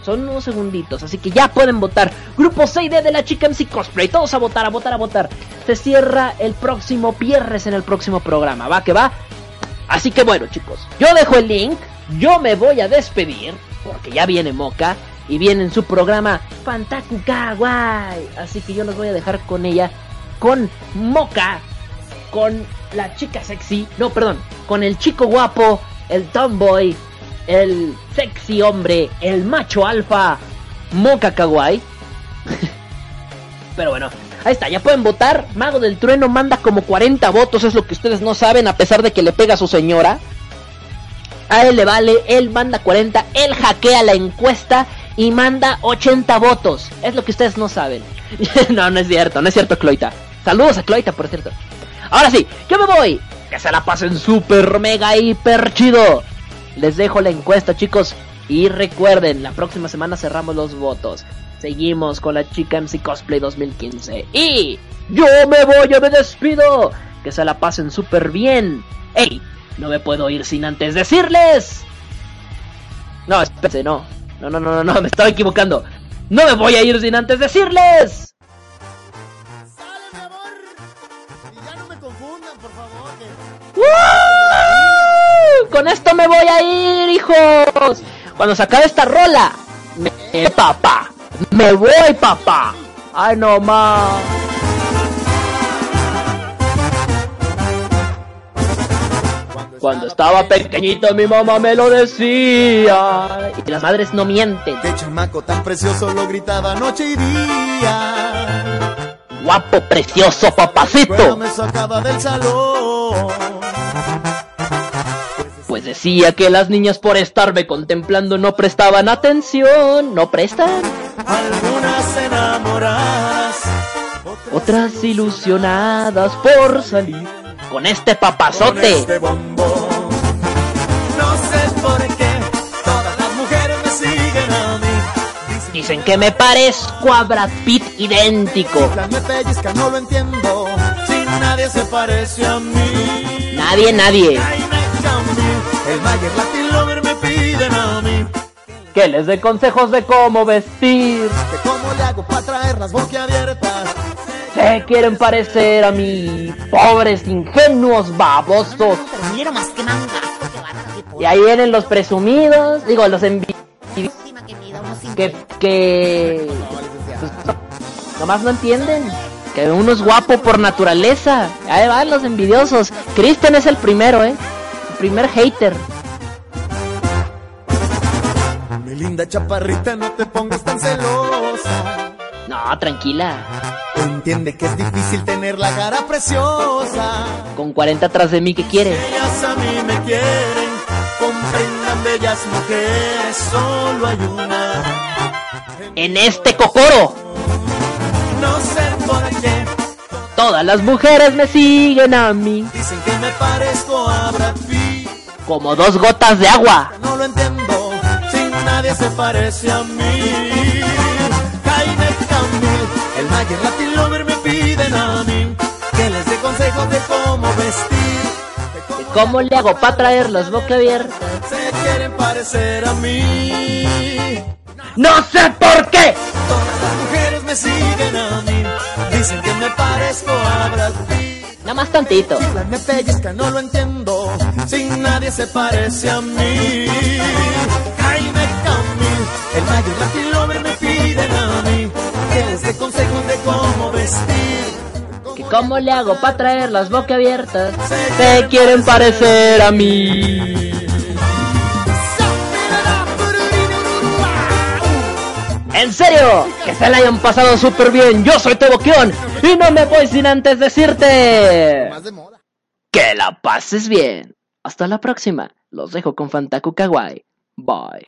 Son unos segunditos, así que ya pueden votar. Grupo 6D de la Chica MC Cosplay. Todos a votar, a votar, a votar. Se cierra el próximo viernes en el próximo programa. Va que va. Así que bueno, chicos. Yo dejo el link. Yo me voy a despedir. Porque ya viene Moca. Y viene en su programa Fantaku Kawaii. Así que yo los voy a dejar con ella. Con Moca. Con la chica sexy. No, perdón. Con el chico guapo. El tomboy el sexy hombre, el macho alfa, Moca Kawaii. Pero bueno, ahí está, ya pueden votar. Mago del Trueno manda como 40 votos, es lo que ustedes no saben, a pesar de que le pega a su señora. A él le vale, él manda 40, él hackea la encuesta y manda 80 votos. Es lo que ustedes no saben. no, no es cierto, no es cierto, Cloita. Saludos a Cloita, por cierto. Ahora sí, yo me voy. Que se la pasen super mega hiper chido. Les dejo la encuesta, chicos. Y recuerden, la próxima semana cerramos los votos. Seguimos con la chica MC Cosplay 2015. Y yo me voy, yo me despido. Que se la pasen súper bien. ¡Ey! No me puedo ir sin antes decirles. No, espérense, no. No, no, no, no, no, me estaba equivocando. No me voy a ir sin antes decirles. Con esto me voy a ir, hijos. Cuando se acabe esta rola, me papá. Me voy, papá. Ay, no más. Cuando estaba pequeñito mi mamá me lo decía. Y las madres no mienten. Qué chamaco tan precioso lo gritaba noche y día. Guapo, precioso, papacito. Cuando me sacaba del salón. Decía que las niñas por estarme contemplando no prestaban atención. ¿No prestan? Algunas enamoradas. Otras ilusionadas por salir con este papazote. Este bombo. No sé por qué todas las mujeres me siguen a mí. Dicen que me parezco a Brad Pitt idéntico. Las me pellizca, no lo entiendo. Si nadie se parece a mí. Nadie, nadie. Ay, me cambié. El Mayer Latin Lover me piden a mí. Que les dé consejos de cómo vestir. Que cómo le hago para traerlas boquiabiertas. Se quieren parecer a mí, pobres ingenuos babosos. Más que. Y ahí vienen los presumidos, digo, los envidios. Que Que, pues, nomás no entienden. Que uno es guapo por naturaleza. Ahí van los envidiosos. Kristen es el primero, eh. Primer hater. Mi linda chaparrita, no te pongas tan celosa. No, tranquila. Entiende que es difícil tener la cara preciosa. Con 40 atrás de mí, ¿qué quieres? Ellas a mí me quieren, comprendan bellas mujeres, solo hay una. En este cocoro. No sé por qué, Todas las mujeres me siguen a mí. dicen que me parezco a Brad Pitt. Como dos gotas de agua. No lo entiendo, si nadie se parece a mí. Jaime Camil, el Mayer Latin Lover me piden a mí que les dé consejos de cómo vestir. de ¿Cómo le hago para traerlos boca abierta? se quieren parecer a mí. ¡No sé por qué! Todas las mujeres me siguen a mí, dicen que me parezco a Brad Pitt. Nada más tantito. Chiflan, me pellizcan, no lo entiendo, sin nadie se parece a mí. Jaime Camil, el Mayer Latin Lover me piden a mí que les dé consejos de cómo vestir. ¿Que ¿Cómo le hago para traerlas boca abiertas? Se quieren parecer a mí. En serio, que se la hayan pasado súper bien. Yo soy Teboquión y no me voy sin antes decirte que la pases bien. Hasta la próxima. Los dejo con Fantaku Kawaii. Bye.